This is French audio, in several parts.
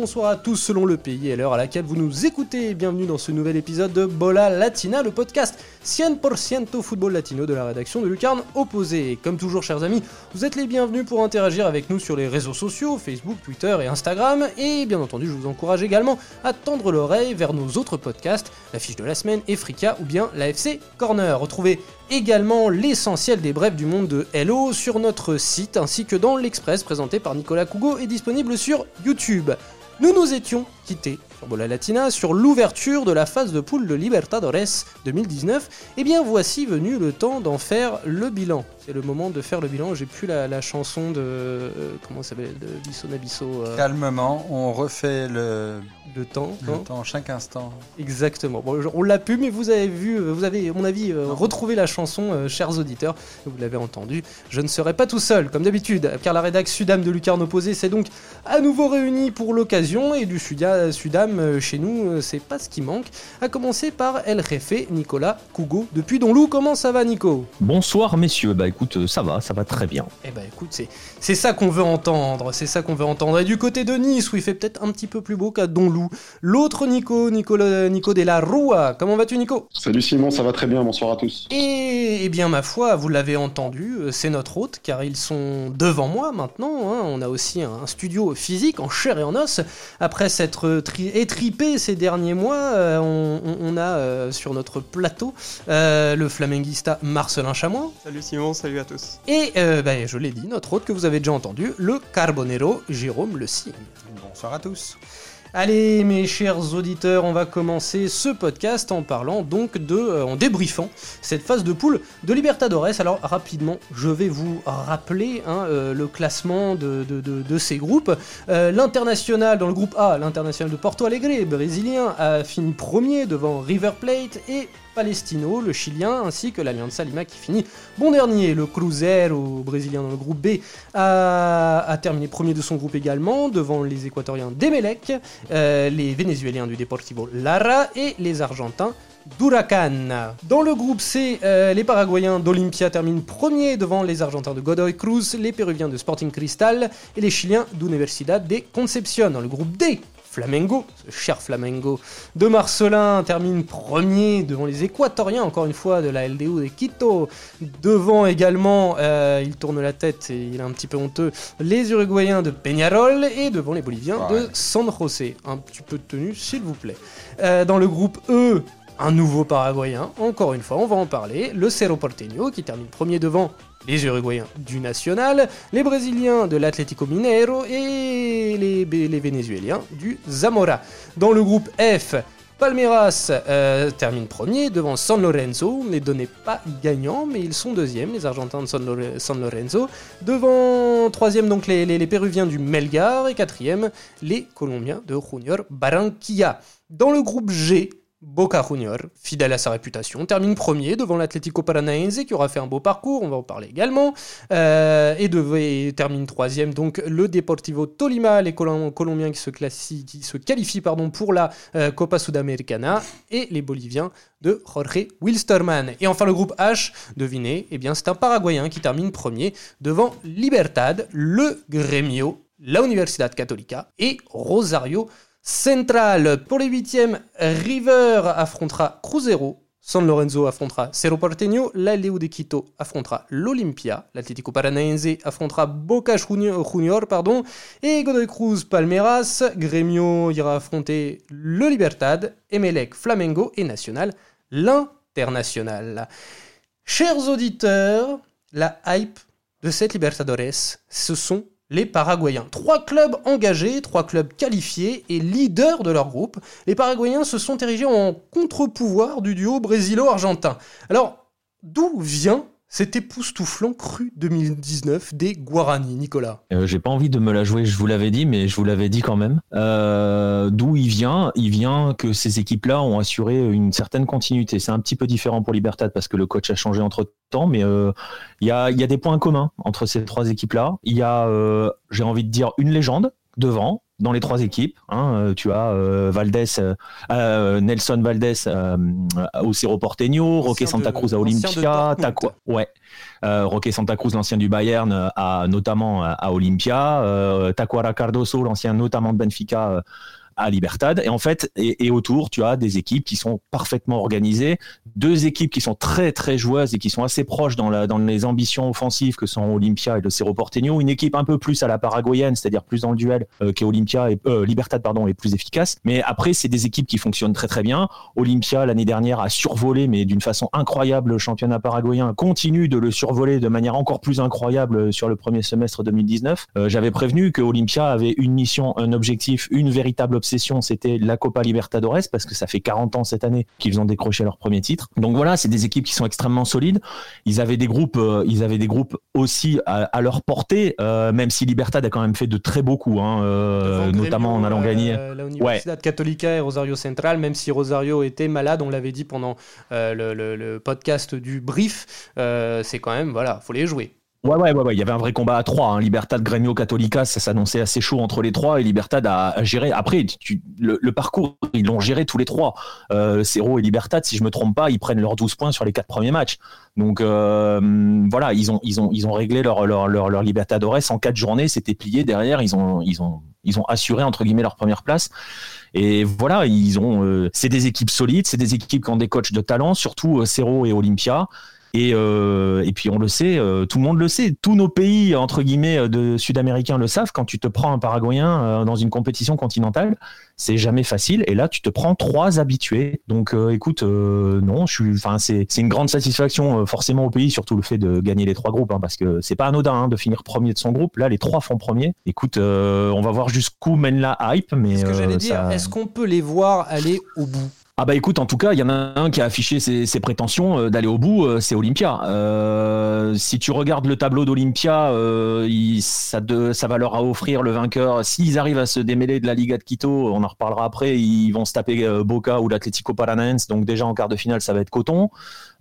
Bonsoir à tous selon le pays et l'heure à laquelle vous nous écoutez. Bienvenue dans ce nouvel épisode de Bola Latina, le podcast 100% football latino de la rédaction de Lucarne Opposé. Et comme toujours, chers amis, vous êtes les bienvenus pour interagir avec nous sur les réseaux sociaux, Facebook, Twitter et Instagram. Et bien entendu, je vous encourage également à tendre l'oreille vers nos autres podcasts, la fiche de la semaine, Efrika ou bien l'AFC Corner. Retrouvez également l'essentiel des brefs du monde de Hello sur notre site ainsi que dans l'Express présenté par Nicolas Cougo et disponible sur YouTube. Nous nous étions quittés sur Bola Latina sur l'ouverture de la phase de poule de Libertadores 2019. Et bien voici venu le temps d'en faire le bilan. C'est le moment de faire le bilan. J'ai plus la, la chanson de. euh, comment ça s'appelle De Bisso Nabisso. euh, Calmement, on refait le, le temps. le hein. temps chaque instant. Exactement. Bon, on l'a pu, mais vous avez vu, euh, vous avez, à mon avis, euh, retrouvé la chanson, euh, chers auditeurs. Vous l'avez entendu. Je ne serai pas tout seul, comme d'habitude, car la rédaction Sudam de Lucarne Opposé s'est donc à nouveau réunie pour l'occasion. Et du Sudia- Sudam, euh, chez nous, euh, c'est pas ce qui manque. À commencer par El Jefe, Nicolas Cougo. Depuis Donlou, comment ça va, Nico? Bonsoir messieurs, bah écoute, euh, ça va, ça va très bien. Eh ben écoute, c'est, c'est ça qu'on veut entendre, c'est ça qu'on veut entendre. Et du côté de Nice, où il fait peut-être un petit peu plus beau qu'à Donlou, l'autre Nico, Nicolas, Nico de la Rua. Comment vas-tu, Nico? Salut Simon, ça va très bien, bonsoir à tous. Et, eh bien, ma foi, vous l'avez entendu, euh, c'est notre hôte, car ils sont devant moi maintenant. hein. On a aussi un studio physique, en chair et en os. Après s'être tri- étripé ces derniers mois, euh, on, on- on a euh, sur notre plateau euh, le flamenguista Marcelin Chamois. Salut Simon, salut à tous. Et, euh, ben, je l'ai dit, notre hôte que vous avez déjà entendu, le Carbonero Jérôme Le Cygne. Bonsoir à tous. Allez, mes chers auditeurs, on va commencer ce podcast en parlant donc de, euh, en débriefant cette phase de poule de Libertadores. Alors rapidement, je vais vous rappeler hein, euh, le classement de, de- de- de ces groupes. Euh, l'international dans le groupe A, l'international de Porto Alegre, brésilien, a fini premier devant River Plate et Palestino, le chilien, ainsi que l'Alianza Lima qui finit bon dernier. Le Cruzeiro, brésilien dans le groupe B, a, terminé premier de son groupe également, devant les Équatoriens d'Emelec, euh, les Vénézuéliens du Deportivo Lara et les Argentins d'Huracan. Dans le groupe C, euh, les Paraguayens d'Olympia terminent premier devant les Argentins de Godoy Cruz, les Péruviens de Sporting Cristal et les Chiliens d'Universidad de Concepción. Dans le groupe D, Flamengo, ce cher Flamengo de Marcelin termine premier devant les Équatoriens, encore une fois, de la LDU de Quito. Devant également, euh, il tourne la tête et il est un petit peu honteux, les Uruguayens de Peñarol et devant les Boliviens de Ouais. San José. Un petit peu de tenue, s'il vous plaît. Euh, dans le groupe E, un nouveau Paraguayen, encore une fois, on va en parler, le Cerro Porteño qui termine premier devant les Uruguayens du Nacional, les Brésiliens de l'Atlético Mineiro et les, Vénézuéliens du Zamora. Dans le groupe F, Palmeiras euh, termine premier devant San Lorenzo, les donnait pas gagnants, mais ils sont deuxièmes, les Argentins de San, Lore- San Lorenzo. Devant troisième donc les Péruviens du Melgar et quatrième les Colombiens de Junior Barranquilla. Dans le groupe G, Boca Junior, fidèle à sa réputation, termine premier devant l'Atlético Paranaense qui aura fait un beau parcours, on va en parler également, Euh, et, termine troisième donc le Deportivo Tolima, les Colom- Colombiens qui se, qui qualifient pardon, pour la euh, Copa Sudamericana, et les Boliviens de Jorge Wilstermann. Et enfin le groupe H, devinez, eh c'est un Paraguayen qui termine premier devant Libertad, le Gremio, la Universidad Católica et Rosario Central. Pour les huitièmes, River affrontera Cruzeiro. San Lorenzo affrontera Cerro Porteño, la Leo de Quito affrontera l'Olympia, l'Atlético Paranaense affrontera Boca Junior, pardon, et Godoy Cruz Palmeiras, Gremio ira affronter le Libertad, Emelec Flamengo et Nacional l'International. Chers auditeurs, la hype de cette Libertadores, ce sont les Paraguayens. Trois clubs engagés, trois clubs qualifiés et leaders de leur groupe. Les Paraguayens se sont érigés en contre-pouvoir du duo brésilo-argentin. Alors, d'où vient cet époustouflant cru 2019 des Guarani, Nicolas Euh, J'ai pas envie de me la jouer, je vous l'avais dit, mais je vous l'avais dit quand même. Euh, D'où il vient Il vient que ces équipes-là ont assuré une certaine continuité. C'est un petit peu différent pour Libertad parce que le coach a changé entre temps, mais euh, il y, a, y a des points communs entre ces trois équipes-là. Il y a, j'ai envie de dire, une légende devant, dans les trois équipes. Hein. Euh, tu as euh, Valdés, euh, Nelson Valdés au Cerro Porteño, Roque Santa Cruz à Olympia, Taco, ouais. Roque Santa Cruz, l'ancien du Bayern, à, notamment à Olympia, Tacuara Cardoso, l'ancien notamment de Benfica à Libertad. Et en fait, et, autour, tu as des équipes qui sont parfaitement organisées, deux équipes qui sont très très joueuses et qui sont assez proches dans, la, dans les ambitions offensives que sont Olympia et le Cerro Porteño. Une équipe un peu plus à la paraguayenne, c'est-à-dire plus dans le duel euh, qu'Olympia et euh, Libertad pardon est plus efficace. Mais après, c'est des équipes qui fonctionnent très très bien. Olympia l'année dernière a survolé, mais d'une façon incroyable, le championnat paraguayen continue de le survoler de manière encore plus incroyable sur le premier semestre 2019. Euh, j'avais prévenu que Olympia avait une mission, un objectif, une véritable obsession c'était la Copa Libertadores parce que ça fait 40 ans cette année qu'ils ont décroché leur premier titre. Donc voilà, c'est des équipes qui sont extrêmement solides. Ils avaient des groupes, euh, ils avaient des groupes aussi à, leur portée, euh, même si Libertad a quand même fait de très beaux coups, hein, euh, notamment en allant gagner. la Universidad Católica et Rosario Central, même si Rosario était malade, on l'avait dit pendant le, le, podcast du brief, c'est quand même voilà, faut les jouer. Ouais, ouais, ouais, ouais, il y avait un vrai combat à trois. Hein. Libertad, Grêmio, Católica, ça s'annonçait assez chaud entre les trois et Libertad a, géré. Après, le, parcours, ils l'ont géré tous les trois. Euh, Cerro et Libertad, si je me trompe pas, ils prennent leurs 12 points sur les quatre premiers matchs. Donc euh, voilà, ils ont, ils ont, ils ont réglé leur, leur, leur, leur Libertadores en quatre journées. C'était plié derrière. Ils ont, ils ont, ils ont assuré entre guillemets leur première place. Et voilà, ils ont. Euh, c'est des équipes solides, c'est des équipes qui ont des coachs de talent, surtout euh, Cerro et Olympia. Et, euh, et puis on le sait, euh, tout le monde le sait, tous nos pays entre guillemets euh, de sud-américains le savent. Quand tu te prends un Paraguayen euh, dans une compétition continentale, c'est jamais facile. Et là, tu te prends trois habitués. Donc, écoute, non, je suis, enfin, c'est c'est une grande satisfaction forcément au pays, surtout le fait de gagner les trois groupes, hein, parce que c'est pas anodin hein, de finir premier de son groupe. Là, les trois font premier. Écoute, on va voir jusqu'où mène la hype, mais ce que j'allais dire, est-ce qu'on peut les voir aller au bout? Ah bah écoute, en tout cas, il y en a un qui a affiché ses, prétentions euh, d'aller au bout, euh, c'est Olympia. Euh, si tu regardes le tableau d'Olympia, ça, ça va leur offrir le vainqueur. S'ils arrivent à se démêler de la Liga de Quito, on en reparlera après, ils vont se taper Boca ou l'Atlético Paranaense, donc déjà en quart de finale, ça va être coton.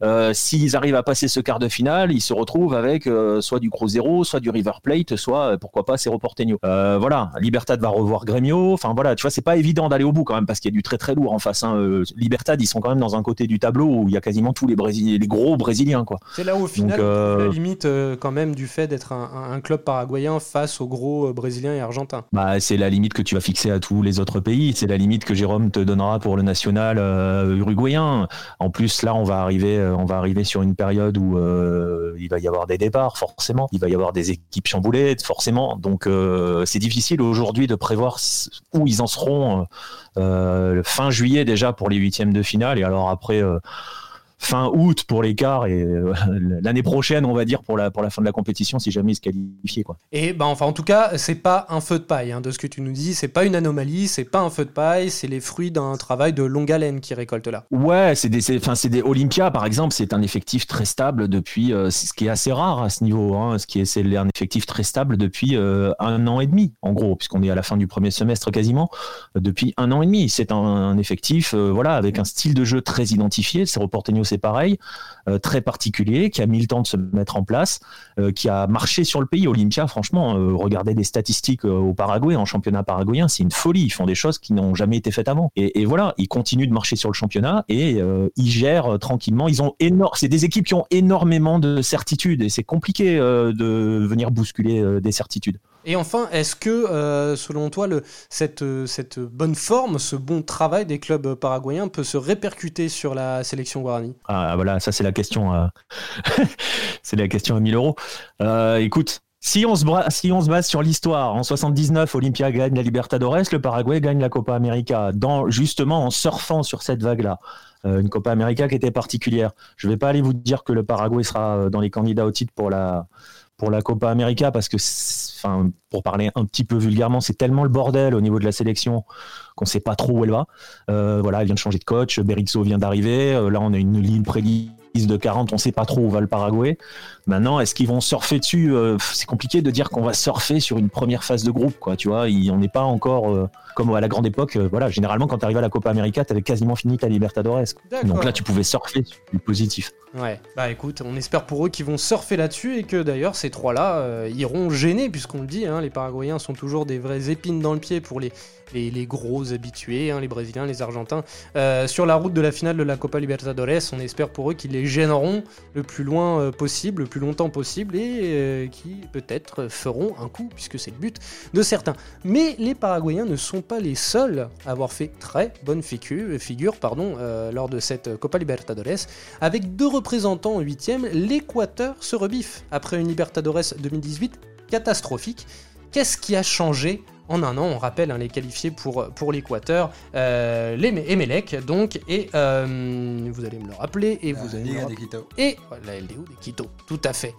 Euh, s'ils arrivent à passer ce quart de finale, ils se retrouvent avec euh, soit du Cruzeiro, soit du River Plate, soit euh, pourquoi pas Cerro Porteño. voilà, Libertad va revoir Grêmio. Enfin voilà, tu vois, c'est pas évident d'aller au bout quand même parce qu'il y a du très très lourd en face. Hein. Libertad, ils sont quand même dans un côté du tableau où il y a quasiment tous les, les gros Brésiliens quoi. C'est là où au final la limite quand même du fait d'être un, club paraguayen face aux gros Brésiliens et Argentins. Bah c'est la limite que tu vas fixer à tous les autres pays. C'est la limite que Jérôme te donnera pour le national uruguayen. En plus là, on va arriver on va arriver sur une période où euh, il va y avoir des départs, forcément. Il va y avoir des équipes chamboulées, forcément. Donc, euh, c'est difficile aujourd'hui de prévoir où ils en seront fin juillet déjà pour les huitièmes de finale. Et alors après fin août pour l'écart et euh, l'année prochaine, on va dire, pour la, pour la fin de la compétition, si jamais ils se qualifient. Quoi. Et ben, enfin, en tout cas, c'est pas un feu de paille, hein, de ce que tu nous dis, c'est pas une anomalie, c'est pas un feu de paille, c'est les fruits d'un travail de longue haleine qui récolte là. Ouais, c'est des, enfin, c'est des Olympia, par exemple, c'est un effectif très stable depuis, euh, ce qui est assez rare à ce niveau, hein, ce qui est, c'est un effectif très stable depuis euh, un an et demi, en gros, puisqu'on est à la fin du premier semestre quasiment, depuis un an et demi. C'est un, effectif, voilà, avec un style de jeu très identifié, c'est reporté c'est pareil, euh, très particulier, qui a mis le temps de se mettre en place, euh, qui a marché sur le pays. Olympia, franchement, euh, regardez des statistiques au Paraguay, en championnat paraguayen, c'est une folie. Ils font des choses qui n'ont jamais été faites avant. Et, voilà, ils continuent de marcher sur le championnat et ils gèrent tranquillement. Ils ont énorme, c'est des équipes qui ont énormément de certitudes et c'est compliqué de venir bousculer des certitudes. Et enfin, est-ce que, euh, selon toi, le, cette, bonne forme, ce bon travail des clubs paraguayens peut se répercuter sur la sélection Guarani? Ah voilà, ça c'est la question. Euh, c'est la question à 1000 euros. Euh, écoute, si on, se base sur l'histoire, en 79, Olympia gagne la Libertadores, le Paraguay gagne la Copa América, justement en surfant sur cette vague-là. une Copa América qui était particulière. Je ne vais pas aller vous dire que le Paraguay sera dans les candidats au titre pour la Copa América parce que, enfin, pour parler un petit peu vulgairement, c'est tellement le bordel au niveau de la sélection qu'on sait pas trop où elle va. Euh, voilà, elle vient de changer de coach, Berizzo vient d'arriver. Euh, là, on a une ligne de 40, on sait pas trop où va le Paraguay. Maintenant, est-ce qu'ils vont surfer dessus euh, C'est compliqué de dire qu'on va surfer sur une première phase de groupe, quoi. Tu vois, on n'est pas encore euh, comme à la grande époque. euh, voilà, généralement, quand tu arrives à la Copa América, tu avais quasiment fini ta Libertadores. Donc là, tu pouvais surfer sur du positif. Ouais, bah écoute, on espère pour eux qu'ils vont surfer là-dessus et que d'ailleurs ces trois-là euh, iront gêner, puisqu'on le dit, hein, les Paraguayens sont toujours des vraies épines dans le pied pour les, les, les gros habitués, hein, les Brésiliens, les Argentins. Euh, sur la route de la finale de la Copa Libertadores, on espère pour eux qu'ils les gêneront le plus loin euh, possible, le plus longtemps possible et euh, qui peut-être feront un coup, puisque c'est le but de certains. Mais les Paraguayens ne sont pas les seuls à avoir fait très bonne figure, euh, lors de cette Copa Libertadores. Avec deux représentants en huitième, l'Équateur se rebiffe après une Libertadores 2018 catastrophique. Qu'est-ce qui a changé en un an On rappelle hein, les qualifiés pour, pour l'Équateur, euh, les Emelec donc, et euh, vous allez me le rappeler, et vous La allez me le Liga rappeler. de Quito. Et la LDO de Quito, tout à fait.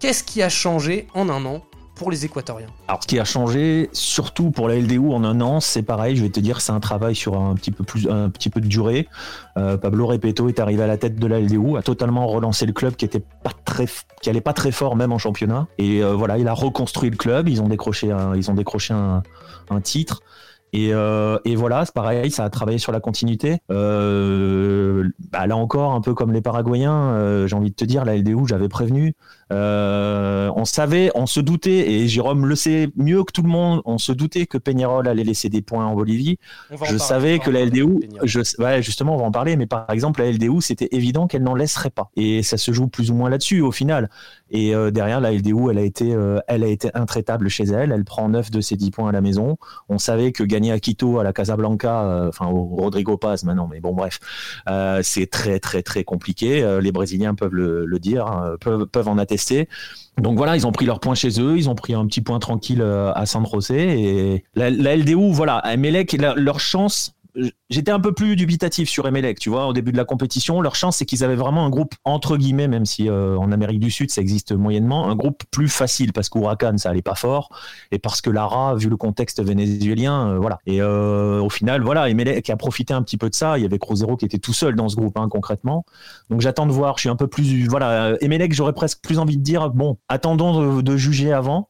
Qu'est-ce qui a changé en un an pour les Équatoriens Alors, ce qui a changé, surtout pour la LDU en un an, c'est pareil. Je vais te dire, c'est un travail sur un petit peu plus, un petit peu de durée. Euh, Pablo Repeto est arrivé à la tête de la LDU, a totalement relancé le club qui était pas très, qui allait pas très fort même en championnat. Et euh, voilà, il a reconstruit le club. Ils ont décroché, un, ils ont décroché un, titre. Et, euh, et voilà, c'est pareil, ça a travaillé sur la continuité. Bah là encore, un peu comme les Paraguayens, j'ai envie de te dire, la LDU, j'avais prévenu. Euh, on savait, on se doutait, et Jérôme le sait mieux que tout le monde, on se doutait que Peñarol allait laisser des points en Bolivie. On va en Je savais que la LDU, je, ouais, justement, on va en parler, mais par exemple, la LDU, c'était évident qu'elle n'en laisserait pas. Et ça se joue plus ou moins là-dessus au final. Et euh, derrière, la LDU, elle a été, euh, elle a été intraitable chez elle. Elle prend 9 de ses 10 points à la maison. On savait que gagner à Quito, à la Casablanca, enfin au Rodrigo Paz maintenant, mais bon bref, c'est très très très compliqué. Les Brésiliens peuvent le, le dire, hein, peuvent, peuvent en attester. Donc voilà, ils ont pris leur point chez eux, ils ont pris un petit point tranquille euh, à San José et la, LDU, voilà, Emelec, la- leur chance. J'étais un peu plus dubitatif sur Emelec, tu vois, au début de la compétition. Leur chance, c'est qu'ils avaient vraiment un groupe entre guillemets, même si euh, en Amérique du Sud ça existe moyennement, un groupe plus facile parce qu'Huracan ça allait pas fort et parce que Lara, vu le contexte vénézuélien, euh, voilà. Et euh, au final, voilà, Emelec a profité un petit peu de ça. Il y avait Cruzero qui était tout seul dans ce groupe, hein, concrètement. Donc j'attends de voir. Un peu plus, voilà, Emelec, j'aurais presque plus envie de dire, bon, attendons de, juger avant.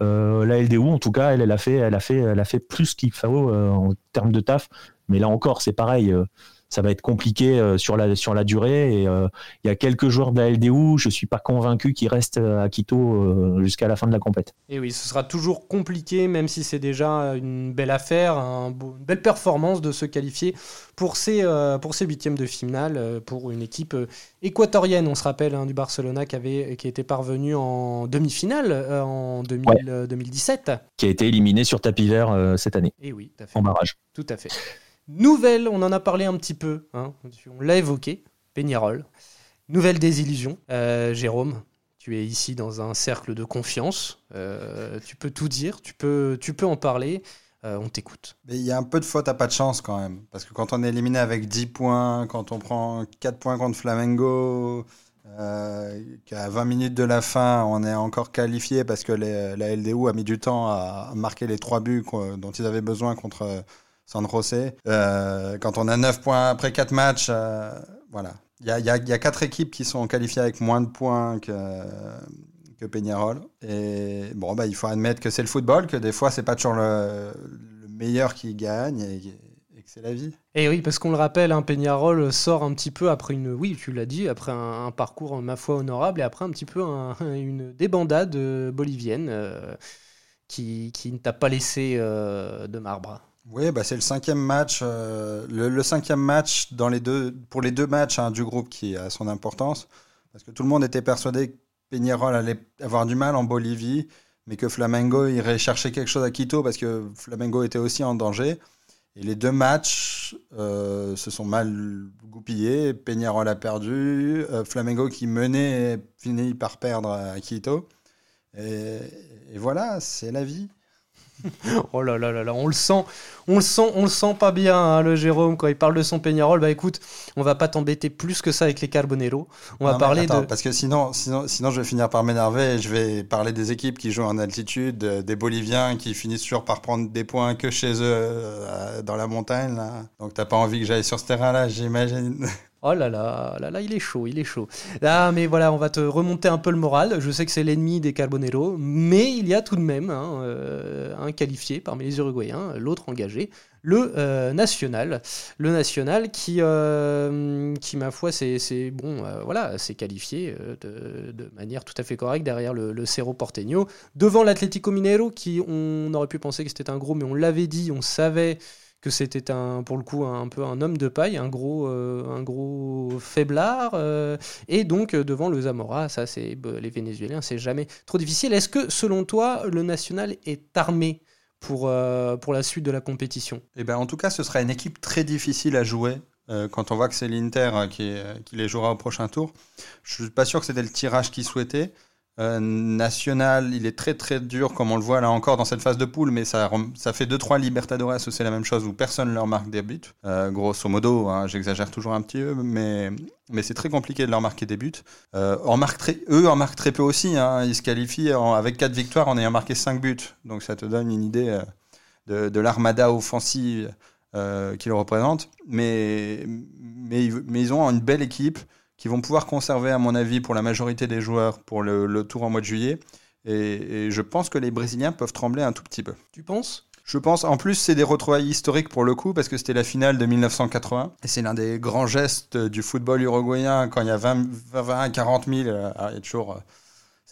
La LDU, en tout cas, elle, a fait, elle a fait, elle a fait plus qu'il faut en termes de taf. Mais là encore, c'est pareil. euh, ça va être compliqué euh, sur la sur la durée. Et euh, il y a quelques joueurs de la LDU, je suis pas convaincu qu'ils restent à Quito jusqu'à la fin de la compète. Et oui, ce sera toujours compliqué, même si c'est déjà une belle affaire, une belle performance de se qualifier pour ces, pour ces huitièmes de finale, pour une équipe équatorienne, on se rappelle, hein, du Barcelona qui, avait, qui était parvenu en demi-finale en 2000, Ouais. euh, 2017. Qui a été éliminé sur tapis vert euh, cette année Et oui, tout à fait. en barrage. Tout à fait. Nouvelle, on en a parlé un petit peu, hein, on l'a évoqué, Peñarol. Nouvelle désillusion. Euh, Jérôme, tu es ici dans un cercle de confiance. Euh, tu peux tout dire, tu peux, tu peux en parler. Euh, on t'écoute. Il y a un peu de faute à pas de chance quand même. Parce que quand on est éliminé avec 10 points, quand on prend 4 points contre Flamengo, qu'à 20 minutes de la fin, on est encore qualifié parce que la LDU a mis du temps à marquer les 3 buts dont ils avaient besoin contre San José. Euh, quand on a 9 points après 4 matchs, euh, voilà. Il y a, il y a- il y a 4 équipes qui sont qualifiées avec moins de points que, que Peñarol. Et bon, bah, il faut admettre que c'est le football, que des fois, c'est pas toujours le, le meilleur qui gagne et, que c'est la vie. Et oui, parce qu'on le rappelle, hein, Peñarol sort un petit peu après une, oui, tu l'as dit, après un, parcours ma foi honorable et après un petit peu un- une débandade euh, bolivienne qui, ne t'a pas laissé de marbre. Oui, bah, c'est le cinquième match. euh, le, cinquième match dans les deux, pour les deux matchs hein, du groupe qui a son importance. Parce que tout le monde était persuadé que Peñarol allait avoir du mal en Bolivie, mais que Flamengo irait chercher quelque chose à Quito parce que Flamengo était aussi en danger. Et les deux matchs euh, se sont mal goupillés. Peñarol a perdu. euh, Flamengo qui menait finit par perdre à Quito. Et voilà, c'est la vie. Oh là là là là, on le sent, on le sent, on le sent pas bien, hein, le Jérôme, quand il parle de son Peñarol. Bah écoute, on va pas t'embêter plus que ça avec les Carbonero. On va Non, parler attends, de. Parce que sinon, sinon, sinon, je vais finir par m'énerver et je vais parler des équipes qui jouent en altitude, euh, des Boliviens qui finissent toujours par prendre des points que chez eux euh, dans la montagne. Là. Donc, t'as pas envie que j'aille sur ce terrain-là, j'imagine. Oh là là, là là, il est chaud, il est chaud. Ah, mais voilà, on va te remonter un peu le moral. Je sais que c'est l'ennemi des Carbonero, mais il y a tout de même hein, euh, un qualifié parmi les Uruguayens, l'autre engagé, le euh, National. Le National qui, euh, qui ma foi, c'est bon, voilà, c'est qualifié de, manière tout à fait correcte derrière le, le Cerro Porteño, devant l'Atlético Mineiro, qui on aurait pu penser que c'était un gros, mais on l'avait dit, on savait que c'était un, pour le coup un, peu un homme de paille, un gros, euh, un gros faiblard. Euh, et donc euh, devant le Zamora, ça c'est les Vénézuéliens, c'est jamais trop difficile. Est-ce que selon toi, le national est armé pour, la suite de la compétition? Eh ben, En tout cas, ce sera une équipe très difficile à jouer. quand on voit que c'est l'Inter qui, qui, les jouera au prochain tour, je suis pas sûr que c'était le tirage qu'ils souhaitaient. Euh, national, il est très très dur, comme on le voit là encore dans cette phase de poule, mais ça, ça fait 2-3 Libertadores où c'est la même chose, où personne leur marque des buts. Euh, grosso modo, hein, j'exagère toujours un petit peu, mais, mais c'est très compliqué de leur marquer des buts. Euh, en marque très, eux en marquent très peu aussi, hein, ils se qualifient avec 4 victoires en ayant marqué 5 buts, donc ça te donne une idée de, l'armada offensive qu'ils représentent. Mais, mais ils ont une belle équipe qui vont pouvoir conserver, à mon avis, pour la majorité des joueurs pour le, tour en mois de juillet. Et, je pense que les Brésiliens peuvent trembler un tout petit peu. Tu penses? Je pense, en plus, c'est des retrouvailles historiques pour le coup, parce que c'était la finale de 1980. Et c'est l'un des grands gestes du football uruguayen quand il y a 20, 20 40 000. il y a toujours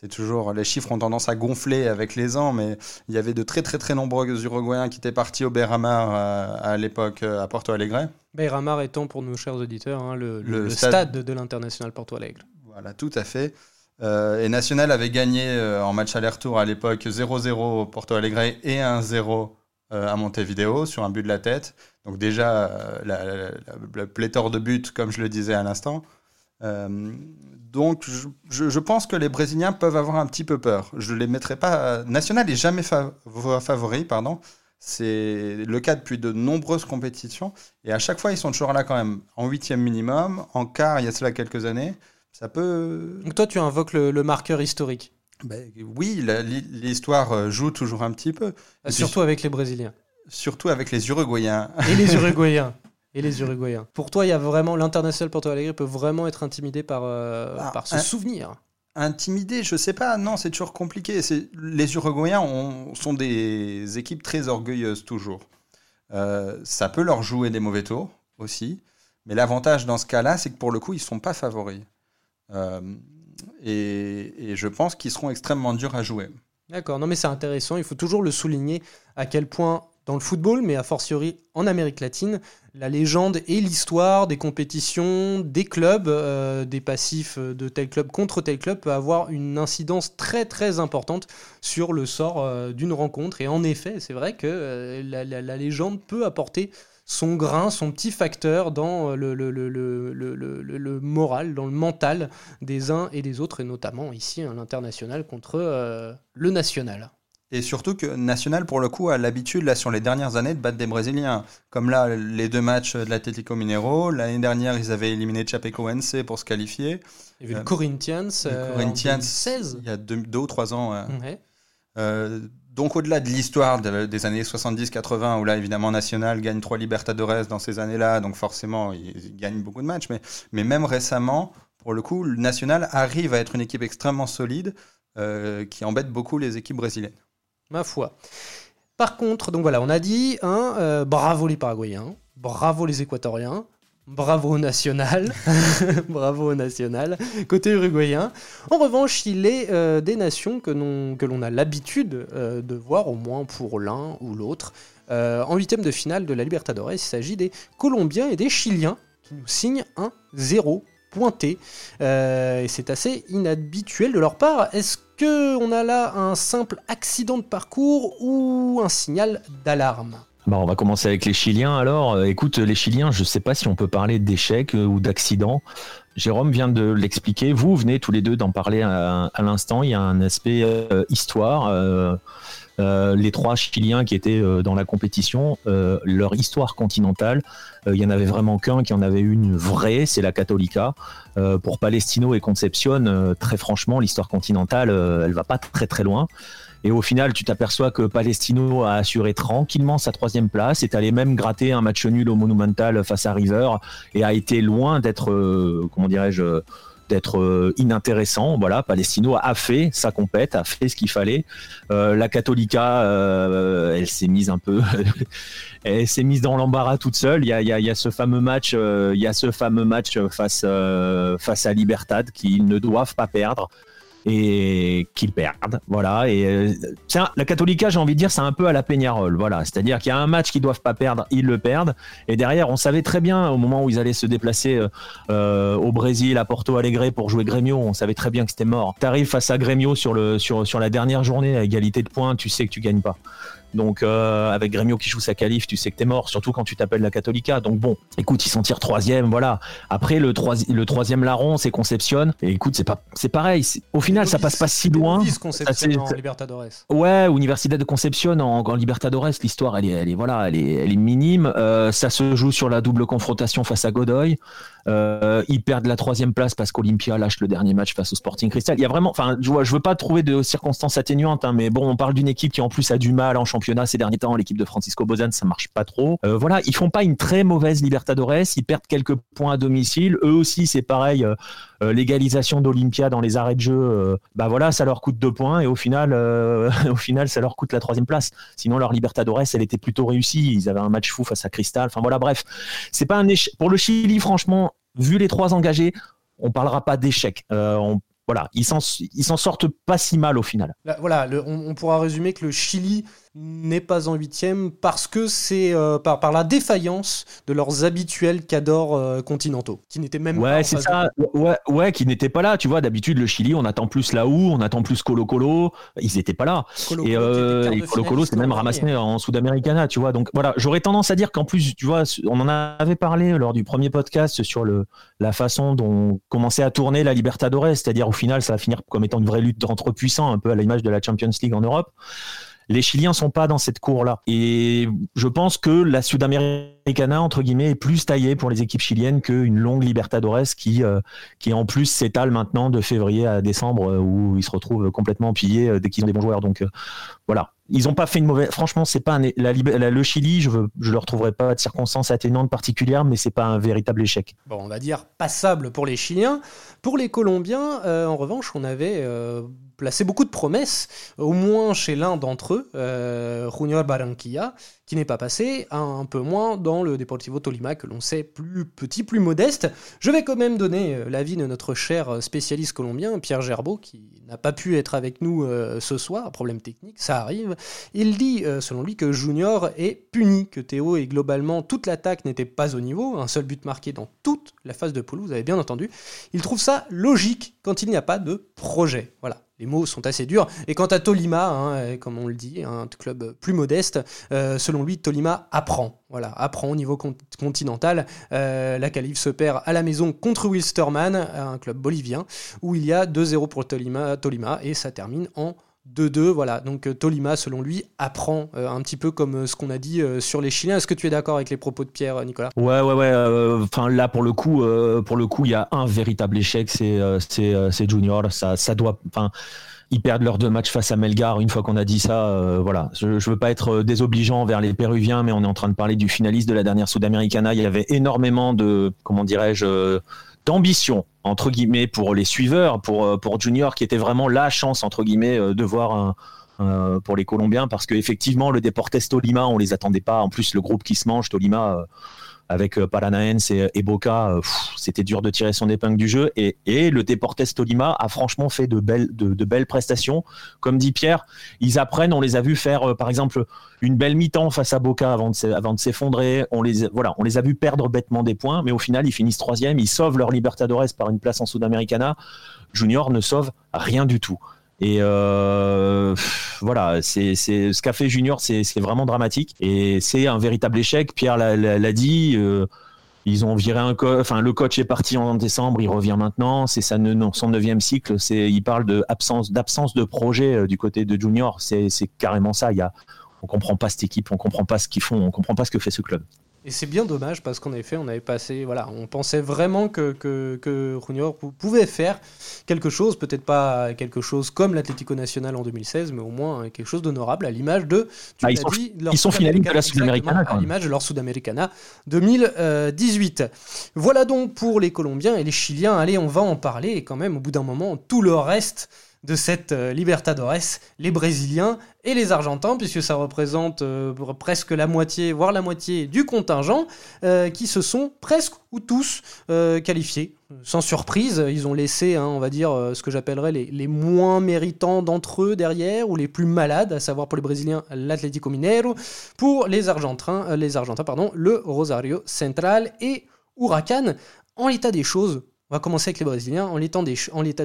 c'est toujours les chiffres ont tendance à gonfler avec les ans, mais il y avait de très très très nombreux Uruguayens qui étaient partis au Beiramar euh, à, l'époque euh, à Porto Alegre. Beiramar étant pour nos chers auditeurs hein, le, stade... de l'international Porto Alegre. Voilà, tout à fait. Euh, et National avait gagné en match aller-retour à l'époque 0-0 Porto Alegre et 1-0 à Montevideo sur un but de la tête. Donc déjà la, la, pléthore de buts, comme je le disais à l'instant. Donc, je, pense que les Brésiliens peuvent avoir un petit peu peur. Je ne les mettrai pas. National n'est jamais favori, pardon. C'est le cas depuis de nombreuses compétitions. Et à chaque fois, ils sont toujours là quand même. En huitième minimum, en quart, il y a cela quelques années. Ça peut. Donc, toi, tu invoques le, marqueur historique ben, Oui, l'histoire euh, joue toujours un petit peu. Surtout avec les Brésiliens. Surtout avec les Uruguayens. Et les Uruguayens et les Uruguayens. Pour toi, il y a vraiment l'international Porto Alegre peut vraiment être intimidé par, euh, ah, par ce souvenir. Intimidé, je sais pas. Non, c'est toujours compliqué. Les Uruguayens sont des équipes très orgueilleuses toujours. Euh, ça peut leur jouer des mauvais tours aussi, mais l'avantage dans ce cas-là, c'est que pour le coup, ils sont pas favoris. Euh, et, et, je pense qu'ils seront extrêmement durs à jouer. D'accord, non mais c'est intéressant, il faut toujours le souligner à quel point dans le football, mais a fortiori en Amérique latine, la légende et l'histoire des compétitions, des clubs, euh, des passifs de tel club contre tel club peut avoir une incidence très très importante sur le sort euh, d'une rencontre. Et en effet, c'est vrai que euh, la, légende peut apporter son grain, son petit facteur dans le, moral, dans le mental des uns et des autres, et notamment ici l'international contre le national. Et surtout que National, pour le coup, a l'habitude, là, sur les dernières années, de battre des Brésiliens. Comme là, les deux matchs de l'Atlético Mineiro. L'année dernière, ils avaient éliminé Chapecoense pour se qualifier. Il y avait le euh, Corinthians, euh, Corinthians Il y a deux, ou trois ans. Euh, donc, au-delà de l'histoire des années 70-80, où là, évidemment, National gagne trois Libertadores dans ces années-là, donc forcément, ils gagnent beaucoup de matchs. Mais, mais même récemment, pour le coup, le National arrive à être une équipe extrêmement solide qui embête beaucoup les équipes brésiliennes ma foi. Par contre, donc voilà, on a dit, hein, euh, bravo les Paraguayens, bravo les Équatoriens, bravo national, bravo national, côté uruguayen. En revanche, il est euh, des nations que l'on a l'habitude euh, de voir, au moins pour l'un ou l'autre. en huitième de finale de la Libertadores, il s'agit des Colombiens et des Chiliens qui nous signent un 0 pointé. et c'est assez inhabituel de leur part. On a là un simple accident de parcours ou un signal d'alarme bah, on va commencer avec les Chiliens alors. Euh, écoute, les Chiliens, je ne sais pas si on peut parler d'échec euh, ou d'accident. Jérôme vient de l'expliquer. Vous venez tous les deux d'en parler à, l'instant. Il y a un aspect histoire. Les trois Chiliens qui étaient dans la compétition, leur histoire continentale, il y en avait vraiment qu'un qui en avait une vraie, c'est la Catholica. pour Palestino et Concepcion, très franchement, l'histoire continentale, elle va pas très très loin. Et au final, tu t'aperçois que Palestino a assuré tranquillement sa troisième place, est allé même gratter un match nul au Monumental face à River et a été loin d'être, euh, comment dirais-je, d'être euh, inintéressant. Voilà, Palestino a fait sa compète, a fait ce qu'il fallait. Euh, la Catholica, elle s'est mise un peu, elle s'est mise dans l'embarras toute seule. Il y a, y ce fameux match, il y a ce fameux match face face à Libertad qu'ils ne doivent pas perdre et qu'ils perdent. Voilà. Et euh, la Catholica, j'ai envie de dire, c'est un peu à la Peñarol. Voilà. C'est-à-dire qu'il y a un match qu'ils doivent pas perdre, ils le perdent. Et derrière, on savait très bien au moment où ils allaient se déplacer euh, euh, au Brésil, à Porto Alegre pour jouer Grêmio, on savait très bien que c'était mort. T'arrives face à Grêmio sur le sur sur la dernière journée à égalité de points, tu sais que tu gagnes pas. Donc euh, avec Grêmio qui joue sa qualif, tu sais que t'es mort, surtout quand tu t'appelles la Catholica. Donc bon, écoute, ils s'en tirent troisième, voilà. Après le, le troisième larron, c'est Concepcion. Et écoute, c'est pas, c'est pareil. Au final, ça passe pas si loin. Concepcion en Libertadores. Ouais, Universidad de Concepcion en, en Libertadores, l'histoire, elle est, elle est, voilà, elle est, elle est minime. Euh, ça se joue sur la double confrontation face à Godoy. Euh, ils perdent la troisième place parce qu'Olympia lâche le dernier match face au Sporting Cristal. Il y a vraiment, enfin, je, je veux pas trouver de circonstances atténuantes, hein, mais bon, on parle d'une équipe qui en plus a du mal en championnat ces derniers temps. L'équipe de Francisco Bozan, ça marche pas trop. Euh, voilà, ils font pas une très mauvaise Libertadores. Ils perdent quelques points à domicile. Eux aussi, c'est pareil. Euh, euh, l'égalisation d'Olympia dans les arrêts de jeu, bah voilà, ça leur coûte deux points et au final, au final, ça leur coûte la troisième place. Sinon, leur Libertadores, elle était plutôt réussie. Ils avaient un match fou face à Cristal. Enfin voilà, bref, c'est pas un échec. Pour le Chili, franchement, vu les trois engagés, on parlera pas d'échec. Voilà, ils s'en sortent pas si mal au final. voilà, on, pourra résumer que le Chili n'est pas en huitième parce que c'est euh, par, par la défaillance de leurs habituels cadors euh, continentaux, qui n'étaient même ouais, c'est ça. Ouais, ouais, qui n'étaient pas là. Tu vois, d'habitude, le Chili, on attend plus là où, on attend plus Colo Colo. Ils n'étaient pas là. et, euh, Colo Colo, c'est même ramassé en Sudamericana, tu vois. Donc voilà, j'aurais tendance à dire qu'en plus, tu vois, on en avait parlé lors du premier podcast sur le, la façon dont commençait à tourner la Libertadores, c'est-à-dire au final, ça va finir comme étant une vraie lutte entre puissants, un peu à l'image de la Champions League en Europe les Chiliens sont pas dans cette cour-là. Et je pense que la Sudamericana, entre guillemets, est plus taillée pour les équipes chiliennes qu'une longue Libertadores qui, euh, qui en plus s'étale maintenant de février à décembre, euh, où ils se retrouvent complètement pillés euh, dès qu'ils ont des bons joueurs. Donc voilà. Ils n'ont pas fait une mauvaise. Franchement, c'est pas le Chili. Je ne je le retrouverai pas de circonstances atténuantes particulières, mais c'est pas un véritable échec. Bon, on va dire passable pour les Chiliens. Pour les Colombiens, en revanche, on avait placé beaucoup de promesses, au moins chez l'un d'entre eux, euh, Junior Barranquilla, qui n'est pas passé, un, peu moins dans le Deportivo Tolima, que l'on sait plus petit, plus modeste. Je vais quand même donner euh, l'avis de notre cher spécialiste colombien, Pierre Gerbeau, qui n'a pas pu être avec nous euh, ce soir, problème technique, ça arrive. Il dit, euh, selon lui, que Junior est puni, que Théo et globalement toute l'attaque n'était pas au niveau, un seul but marqué dans toute la phase de poule, vous avez bien entendu. Il trouve ça logique quand il n'y a pas de projet. Voilà les mots sont assez durs. Et quant à Tolima, hein, comme on le dit, un club plus modeste, selon lui, Tolima apprend. Voilà, apprend au niveau continental. Euh, la qualif se perd à la maison contre Wilstermann, un club bolivien, où il y a 2-0 pour Tolima, et ça termine en 2-2. Voilà, donc euh, Tolima, selon lui, apprend euh, un petit peu comme ce qu'on a dit sur les Chiliens. Est-ce que tu es d'accord avec les propos de Pierre, Nicolas? Ouais, ouais, ouais. Enfin, là, pour le coup, il y a un véritable échec, c'est Junior. Ça, doit. Enfin ils perdent leurs deux matchs face à Melgar. Une fois qu'on a dit ça, euh, voilà. Je, je veux pas être euh, désobligeant vers les Péruviens, mais on est en train de parler du finaliste de la dernière Sudamericana. Il y avait énormément de, comment dirais-je, euh, d'ambition entre guillemets pour les suiveurs, pour pour Junior, qui était vraiment la chance entre guillemets de voir pour les Colombiens parce qu'effectivement le Deportes Tolima on les attendait pas. En plus le groupe qui se mange Tolima avec euh, Paranaense et, Boca, euh, c'était dur de tirer son épingle du jeu. Et, le Deportes Tolima a franchement fait de belles, prestations. Comme dit Pierre, ils apprennent. On les a vus faire, euh, par exemple, une belle mi-temps face à Boca avant de, avant de s'effondrer. On les, voilà, on les a vus perdre bêtement des points, mais au final, ils finissent troisième. Ils sauvent leur Libertadores par une place en Sudamericana. Junior ne sauve rien du tout. Et euh, voilà, c'est ce qu'a fait Junior, c'est vraiment dramatique et c'est un véritable échec. Pierre l'a dit. Euh, Ils ont viré un coach, enfin le coach est parti en décembre, il revient maintenant, c'est sa son neuvième cycle, c'est il parle d'absence de projet euh, du côté de Junior, c'est carrément ça. Il y a, comprend pas cette équipe, on comprend pas ce qu'ils font, on comprend pas ce que fait ce club. Et c'est bien dommage parce qu'en effet, on avait passé, voilà, on pensait vraiment que, que, que Junior pouvait faire quelque chose, peut-être pas quelque chose comme l'Atlético Nacional en 2016, mais au moins quelque chose d'honorable à l'image de. Ah, ils, sont, ils sont finalistes de la Sudamericana. À l'image de leur Sudamericana 2018. Voilà donc pour les Colombiens et les Chiliens. Allez, on va en parler quand même au bout d'un moment. Tout le reste de cette euh, Libertadores, les Brésiliens et les Argentins, puisque ça représente euh, presque la moitié, voire la moitié du contingent, euh, qui se sont presque ou tous qualifiés. Sans surprise, ils ont laissé, hein, on va dire, ce que j'appellerais les, moins méritants d'entre eux derrière, ou les plus malades, à savoir pour les Brésiliens l'Atlético Mineiro, pour les Argentins, les Argentins pardon, le Rosario Central et Huracan. En l'état des choses, on va commencer avec les Brésiliens en l'état des,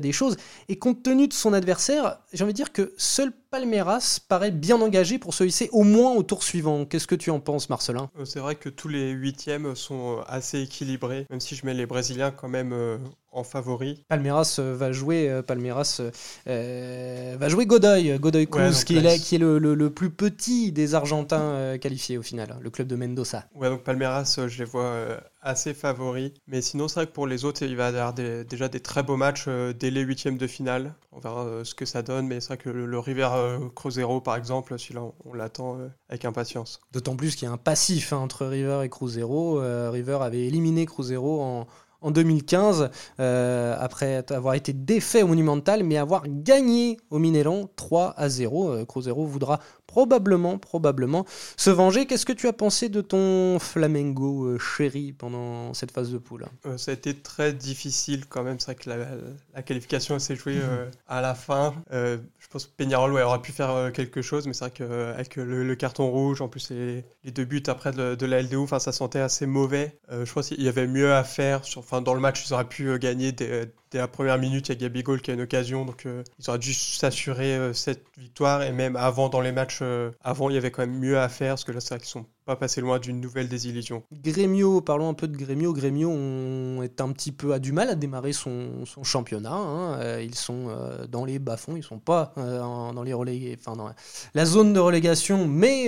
des, choses. Et compte tenu de son adversaire, j'ai envie de dire que seul Palmeiras paraît bien engagé pour se hisser au moins au tour suivant. Qu'est-ce que tu en penses, Marcelin? Euh, C'est vrai que tous les huitièmes sont euh, assez équilibrés, même si je mets les Brésiliens quand même euh, en favori. Palmeiras va jouer, Palmeiras va jouer Godoy, Godoy Cruz, qui, est qui, est le, plus petit des Argentins qualifiés au final, le club de Mendoza. Ouais, donc Palmeiras, je les vois assez favoris. Mais sinon, c'est vrai que pour les autres, il va y avoir déjà des très beaux matchs dès les huitièmes de finale. On verra ce que ça donne, mais c'est vrai que le River euh, Cruzeiro, par exemple, celui-là, on, l'attend euh, avec impatience. D'autant plus qu'il y a un passif hein, entre River et Cruzeiro. Euh, River avait éliminé Cruzeiro en, en 2015, après avoir été défait au Monumental, mais avoir gagné au Mineirão 3 à 0. Cruzeiro voudra probablement, probablement se venger. Qu'est-ce que tu as pensé de ton Flamengo chéri pendant cette phase de poule? Ça a été très difficile quand même. C'est vrai que la, qualification s'est jouée à la fin pense que Peñarol aurait pu faire euh, quelque chose, mais c'est vrai qu'avec euh, le, carton rouge, en plus les, deux buts après de, la LDU, ça sentait assez mauvais. Euh, je pense qu'il y avait mieux à faire. Enfin, dans le match, ils auraient pu gagner dès, la première minute. Il y a Gabigol qui a une occasion, donc ils auraient dû s'assurer cette victoire. Et même avant, dans les matchs avant, il y avait quand même mieux à faire, parce que là, c'est vrai qu'ils sont pas passer loin d'une nouvelle désillusion. Grémio, parlons un peu de Grémio. Grémio est un petit peu a du mal à démarrer son, championnat. Hein. Euh, ils sont euh, dans les bas-fonds, ils sont pas euh, dans les relais, enfin dans la zone de relégation. Mais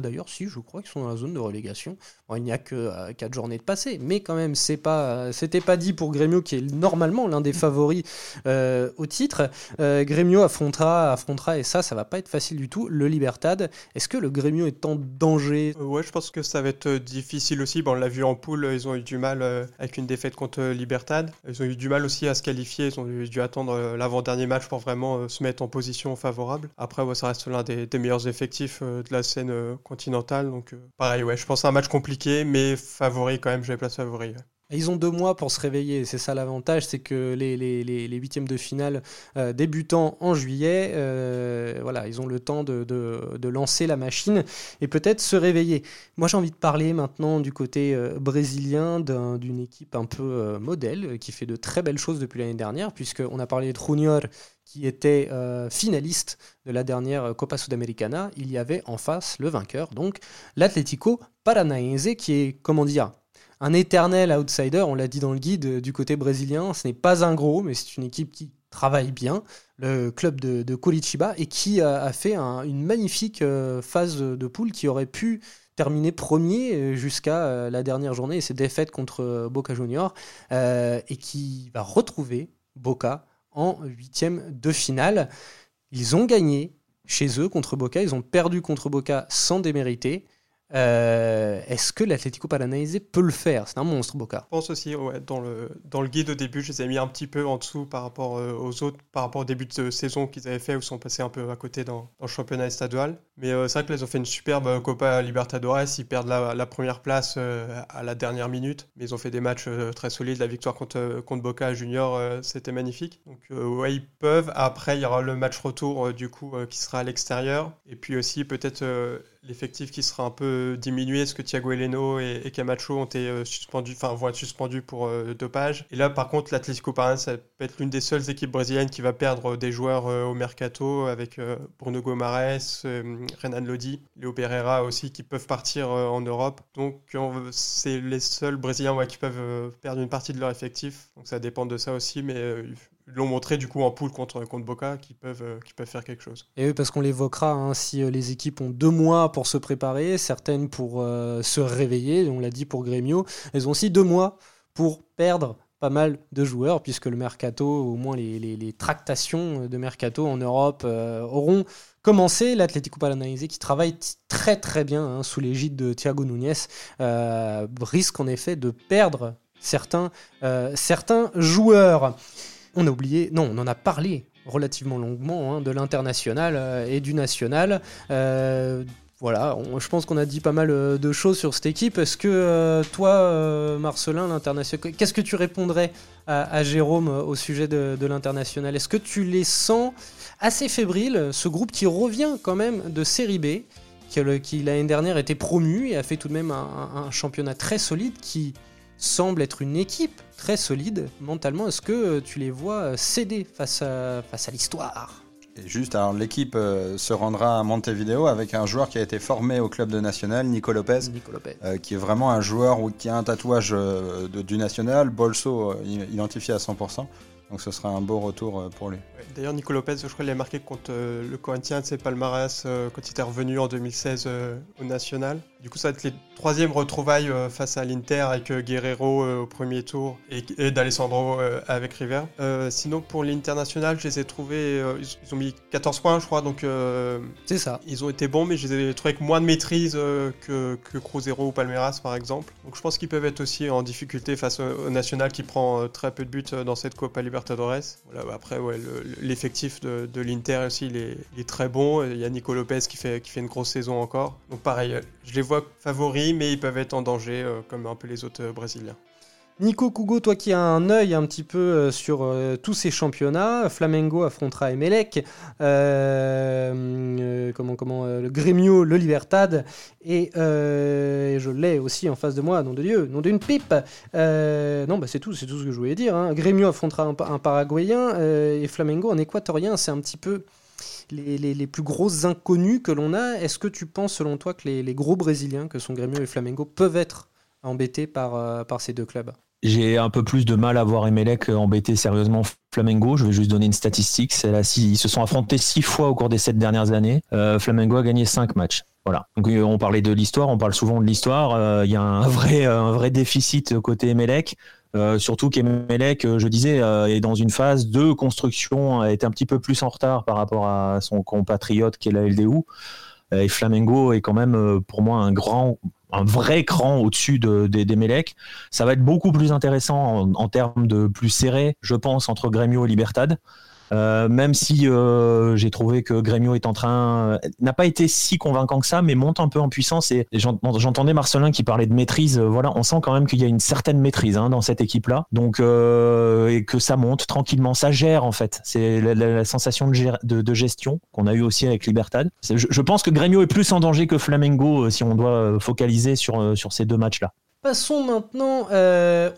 d'ailleurs, si, je crois qu'ils sont dans la zone de relégation. il n'y a que 4 journées de passé, mais quand même, c'est pas, c'était pas dit pour Grémio qui est normalement l'un des favoris au titre. Grémio affrontera, affrontera et ça, ça va pas être facile du tout. Le Libertad. Est-ce que le Grémio est en danger? Je pense que ça va être euh, difficile aussi. Bon, on l'a vu en poule, ils ont eu du mal euh, avec une défaite contre euh, Libertad. Ils ont eu du mal aussi à se qualifier. Ils ont dû attendre l'avant-dernier match pour vraiment se mettre en position favorable. Après, ça reste l'un des, meilleurs effectifs de la scène continentale. Donc, pareil, ouais, je pense à un match compliqué, mais favori quand même, j'ai place favori. Ils ont deux mois pour se réveiller, c'est ça l'avantage, c'est que les, huitièmes de finale euh, débutant en juillet, euh, voilà, ils ont le temps de lancer la machine et peut-être se réveiller. Moi j'ai envie de parler maintenant du côté euh, brésilien d'une équipe un peu modèle qui fait de très belles choses depuis l'année dernière, puisqu'on a parlé de Junior qui était finaliste de la dernière Copa Sudamericana, il y avait en face le vainqueur, donc l'Atlético Paranaense, qui est, comment dire, un éternel outsider, on l'a dit dans le guide euh, du côté brésilien, ce n'est pas un gros, mais c'est une équipe qui travaille bien, le club de, Curitiba, et qui a, fait une magnifique euh, phase de poule qui aurait pu terminer premier euh, jusqu'à la dernière journée et ses défaites contre Boca Junior, et qui va retrouver Boca en huitième de finale. Ils ont gagné chez eux contre Boca, ils ont perdu contre Boca sans démériter. Euh, est-ce que l'Atlético Paranaense peut le faire? C'est un monstre, Boca. Je pense aussi, dans, le, dans le guide au début, je les ai mis un petit peu en dessous par rapport euh, aux autres, par rapport au début de saison qu'ils avaient fait, où ils sont passés un peu à côté dans, le championnat estadual. Mais euh, c'est vrai qu'ils ont fait une superbe Copa Libertadores, ils perdent la, première place à la dernière minute, mais ils ont fait des matchs très solides. La victoire contre, contre Boca Junior, c'était magnifique. Donc ouais, ils peuvent. Après, il y aura le match retour, du coup, qui sera à l'extérieur. Et puis aussi, peut-être l'effectif qui sera un peu diminué, est-ce que Thiago Heleno et, Camacho ont été euh, suspendus, enfin vont être suspendus pour euh, dopage? Et là, par contre, l'Atlético Paranaense ça peut être l'une des seules équipes brésiliennes qui va perdre des joueurs au mercato, avec Bruno Gomares, Renan Lodi, Léo Pereira aussi, qui peuvent partir en Europe. Donc, c'est les seuls Brésiliens qui peuvent perdre une partie de leur effectif. Donc, ça dépend de ça aussi, mais l'ont montré du coup en poule contre, contre Boca qui peuvent, euh, qui peuvent faire quelque chose. Et oui, parce qu'on l'évoquera, hein, si euh, les équipes ont deux mois pour se préparer, certaines pour euh, se réveiller, on l'a dit pour Grêmio, elles ont aussi deux mois pour perdre pas mal de joueurs, puisque le mercato, au moins les, les, tractations de mercato en Europe auront commencé. L'Atlético Paranaense, qui travaille très très bien hein, sous l'égide de Thiago Núñez, risque en effet de perdre certains, certains joueurs on a oublié, non, on en a parlé relativement longuement hein, de l'international euh, et du national. Euh, voilà, je pense qu'on a dit pas mal euh, de choses sur cette équipe. Est-ce que toi, Marcelin, l'international, qu'est-ce que tu répondrais à, Jérôme au sujet de, l'international? Est-ce que tu les sens assez fébriles, ce groupe qui revient quand même de série B, qui, l'année dernière était promu et a fait tout de même un championnat très solide, qui semble être une équipe très solide mentalement. Est-ce que euh, tu les vois euh, céder face à, face à l'histoire? Et juste, alors l'équipe euh, se rendra à Montevideo avec un joueur qui a été formé au club de national, Nico Lopez, qui est vraiment un joueur qui a un tatouage du national, Bolso identifié à 100%. Donc ce sera un beau retour pour lui. D'ailleurs, Nico Lopez, je crois qu'il a marqué contre le Corinthians et Palmarès quand il était revenu en 2016 au national. Du coup, ça va être les troisième retrouvailles euh, face à l'Inter avec euh, Guerrero euh, au premier tour et, d'Alessandro avec River. sinon, pour l'International, je les ai trouvés. Ils, ont mis 14 points, je crois, donc. C'est ça. Ils ont été bons, mais je les ai trouvés avec moins de maîtrise que, que Cruzeiro ou Palmeiras, par exemple. Donc je pense qu'ils peuvent être aussi en difficulté face au, National qui prend très peu de buts dans cette Copa Libertadores. Bah, après, l'effectif de, l'Inter aussi, est, très bon. Il y a Nico Lopez qui fait, une grosse saison encore. Donc pareil, je les vois favoris, mais ils peuvent être en danger, euh, comme un peu les autres euh, Brésiliens. Nico Kugo, toi qui as un œil un petit peu euh, sur tous ces championnats, Flamengo affrontera Emelec, comment, comment, le Grêmio, le Libertad, et, je l'ai aussi en face de moi, nom de Dieu, nom d'une pipe. non, bah c'est tout, c'est tout ce que je voulais dire. Hein. Grêmio affrontera un, Paraguayen et Flamengo un Équatorien. C'est un petit peu les, plus grosses inconnues que l'on a. Est-ce que tu penses, selon toi, que les, gros Brésiliens, que sont Grêmio et Flamengo, peuvent être embêtés euh, par ces deux clubs? J'ai un peu plus de mal à voir Emelec embêter sérieusement Flamengo. Je vais juste donner une statistique. ils se sont affrontés six fois au cours des sept dernières années. Euh, Flamengo a gagné cinq matchs. Voilà. Donc, euh, on parlait de l'histoire, on parle souvent de l'histoire. Il y a un vrai, un vrai déficit côté Emelec. Euh, surtout qu'Emelec, euh, je disais, euh, est dans une phase de construction, est un petit peu plus en retard par rapport à son compatriote qui est la LDU. et Flamengo est quand même, pour moi, un grand, un vrai cran au-dessus d'Emelec. Ça va être beaucoup plus intéressant en, en, termes de plus serré, je pense, entre Grêmio et Libertad. Euh, même si euh, j'ai trouvé que Grêmio est en train, euh, n'a pas été si convaincant que ça, mais monte un peu en puissance. Et, j'entendais Marcelin qui parlait de maîtrise. voilà, on sent quand même qu'il y a une certaine maîtrise hein, dans cette équipe-là. Donc et que ça monte tranquillement, ça gère en fait. C'est la, sensation de, gestion qu'on a eu aussi avec Libertad. Je, je, pense que Grêmio est plus en danger que Flamengo si on doit focaliser sur sur ces deux matchs-là. Passons maintenant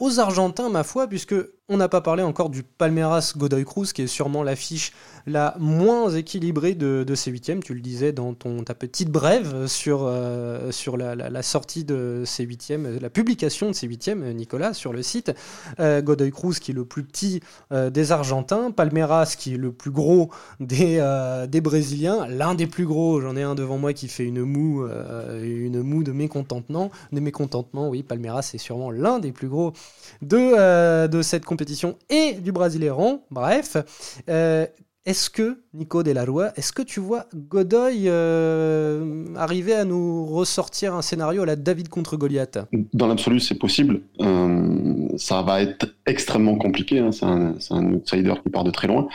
aux Argentins, ma foi, puisque on n'a pas parlé encore du Palmeiras Godoy Cruz, qui est sûrement l'affiche la moins équilibrée de, ces huitièmes. Tu le disais dans ton, ta petite brève sur, euh, sur la, sortie de ces huitièmes, la publication de ces huitièmes, Nicolas, sur le site. Euh, Godoy Cruz, qui est le plus petit euh, des Argentins. Palmeiras, qui est le plus gros des, des Brésiliens. L'un des plus gros, j'en ai un devant moi qui fait une moue, une de mécontentement. De mécontentement, oui, Palmeiras est sûrement l'un des plus gros de, de cette compétition et du Brasileiron. Bref, euh, est-ce que, Nico De La Rua, est-ce que tu vois Godoy euh, arriver à nous ressortir un scénario à la David contre Goliath? Dans l'absolu, c'est possible. Euh, ça va être extrêmement compliqué. Hein. C'est un, outsider qui part de très loin.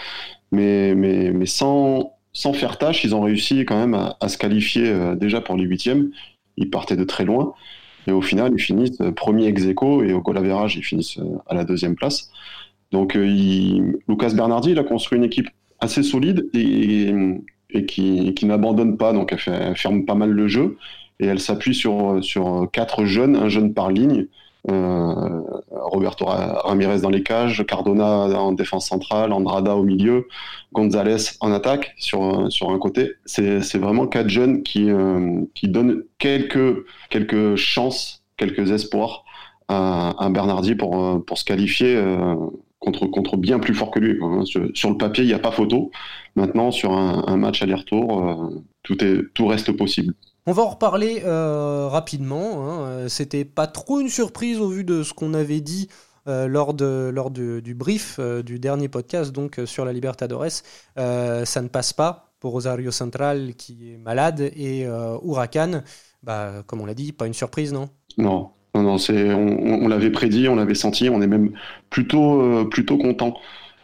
Mais sans, sans faire tâche, ils ont réussi quand même à, se qualifier déjà pour les huitièmes. Ils partaient de très loin. Et au final, ils finissent euh, premier ex aequo et au goal average, ils finissent euh, à la deuxième place. Donc, euh, Lucas Bernardi, il a construit une équipe assez solide et, qui, n'abandonne pas, donc elle, elle ferme pas mal le jeu et elle s'appuie sur, sur quatre jeunes, un jeune par ligne. Euh, Roberto Ramirez dans les cages, Cardona en défense centrale, Andrada au milieu, Gonzalez en attaque sur, sur un côté. C'est vraiment quatre jeunes qui, euh, qui donnent quelques, quelques chances, quelques espoirs à, à Bernardi pour, pour se qualifier euh, contre, contre bien plus fort que lui. Hein. Sur, le papier, il n'y a pas photo. Maintenant, sur un, un match aller-retour, tout, tout reste possible. On va en reparler euh, rapidement. Hein. C'était pas trop une surprise au vu de ce qu'on avait dit euh, lors, du brief euh, du dernier podcast donc sur la Libertadores. ça ne passe pas pour Rosario Central qui est malade et Huracan, bah, comme on l'a dit, pas une surprise, non? Non, non, non c'est, on, l'avait prédit, on l'avait senti, on est même plutôt, plutôt content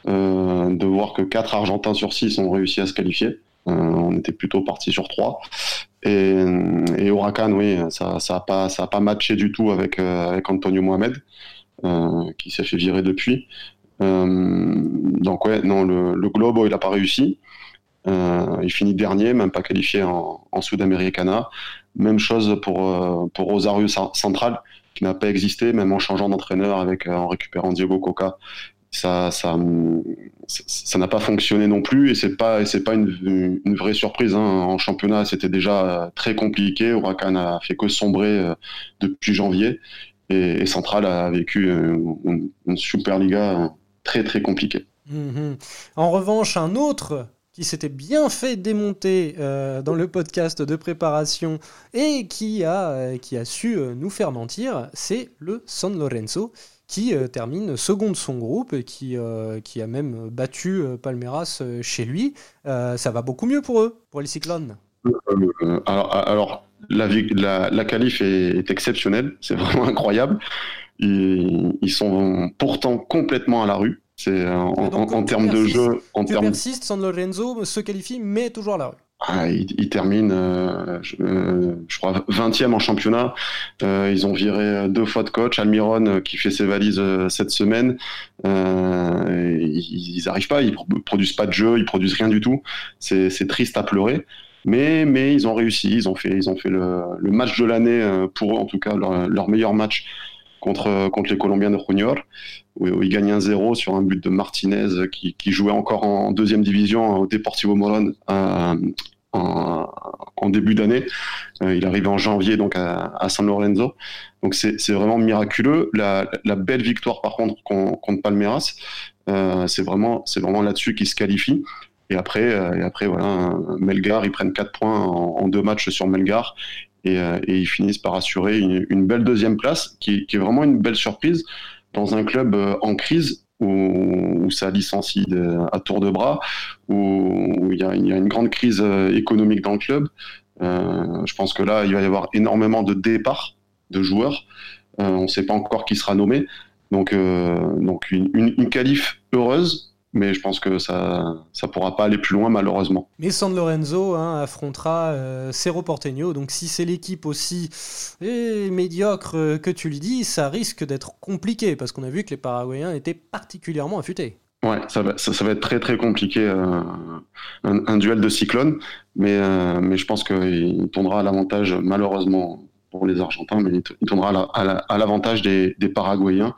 de voir que 4 Argentins sur 6 ont réussi à se qualifier. On était plutôt parti sur 3. Et, et Huracan, oui, ça n'a pas, matché du tout avec, euh, Antonio Mohamed, euh, qui s'est fait virer depuis. donc, ouais, non, le, le Globo, il n'a pas réussi. il finit dernier, même pas qualifié en, Sudamericana. Même chose pour, Rosario Central, qui n'a pas existé, même en changeant d'entraîneur, en récupérant Diego Coca ça ça ça n'a pas fonctionné non plus et c'est pas c'est pas une, vraie surprise hein. en championnat c'était déjà très compliqué Huracan a fait que sombrer euh, depuis janvier et, Central a vécu euh, une, Superliga très très compliquée. Mmh. En revanche un autre qui s'était bien fait démonter euh, dans le podcast de préparation et qui a, qui a su nous faire mentir, c'est le San Lorenzo qui euh, termine second de son groupe et qui, euh, qui a même battu euh, Palmeiras chez lui. ça va beaucoup mieux pour eux, pour les Cyclones. alors, alors la, la, la qualif est, est exceptionnelle, c'est vraiment incroyable. Ils, ils, sont pourtant complètement à la rue. C'est en, en, en termes de jeu. En tu termes... persistes, San Lorenzo se qualifie, mais toujours à la rue. Ah, ils, ils, terminent, euh, je, euh, je, crois, 20e en championnat. Euh, ils ont viré deux fois de coach. Almiron, euh, qui fait ses valises euh, cette semaine, euh, ils n'arrivent pas, ils produisent pas de jeu, ils produisent rien du tout. C'est triste à pleurer. Mais, mais ils ont réussi, ils ont fait, ils ont fait le, le match de l'année, pour eux en tout cas, leur, leur meilleur match contre, contre les Colombiens de Junior, où, où ils gagnent 1-0 sur un but de Martinez qui, qui, jouait encore en deuxième division au Deportivo Morón en, début d'année. Euh, il arrive en janvier donc à, San Lorenzo. Donc c'est vraiment miraculeux. La, belle victoire par contre contre Palmeiras, euh, c'est vraiment, vraiment là-dessus qu'il se qualifie. Et après, euh, et après voilà, Melgar, ils prennent 4 points en, en, deux matchs sur Melgar et, euh, ils finissent par assurer une, belle deuxième place qui, est vraiment une belle surprise dans un club en crise où, où ça licencie de, à tour de bras, où il y, y a une grande crise euh, économique dans le club. Euh, je pense que là, il va y avoir énormément de départs de joueurs. Euh, on ne sait pas encore qui sera nommé. Donc, donc une, une, une qualif heureuse, mais je pense que ça ça pourra pas aller plus loin malheureusement. Mais San Lorenzo hein, affrontera euh, Cerro Porteño, donc si c'est l'équipe aussi eh, médiocre euh, que tu le dis, ça risque d'être compliqué parce qu'on a vu que les Paraguayens étaient particulièrement affûtés. Ouais, ça va, ça, ça va être très très compliqué, euh, un, un, duel de cyclones, mais, euh, mais je pense qu'il tournera à l'avantage, malheureusement pour les Argentins, mais il tournera à l'avantage la, des, des Paraguayens.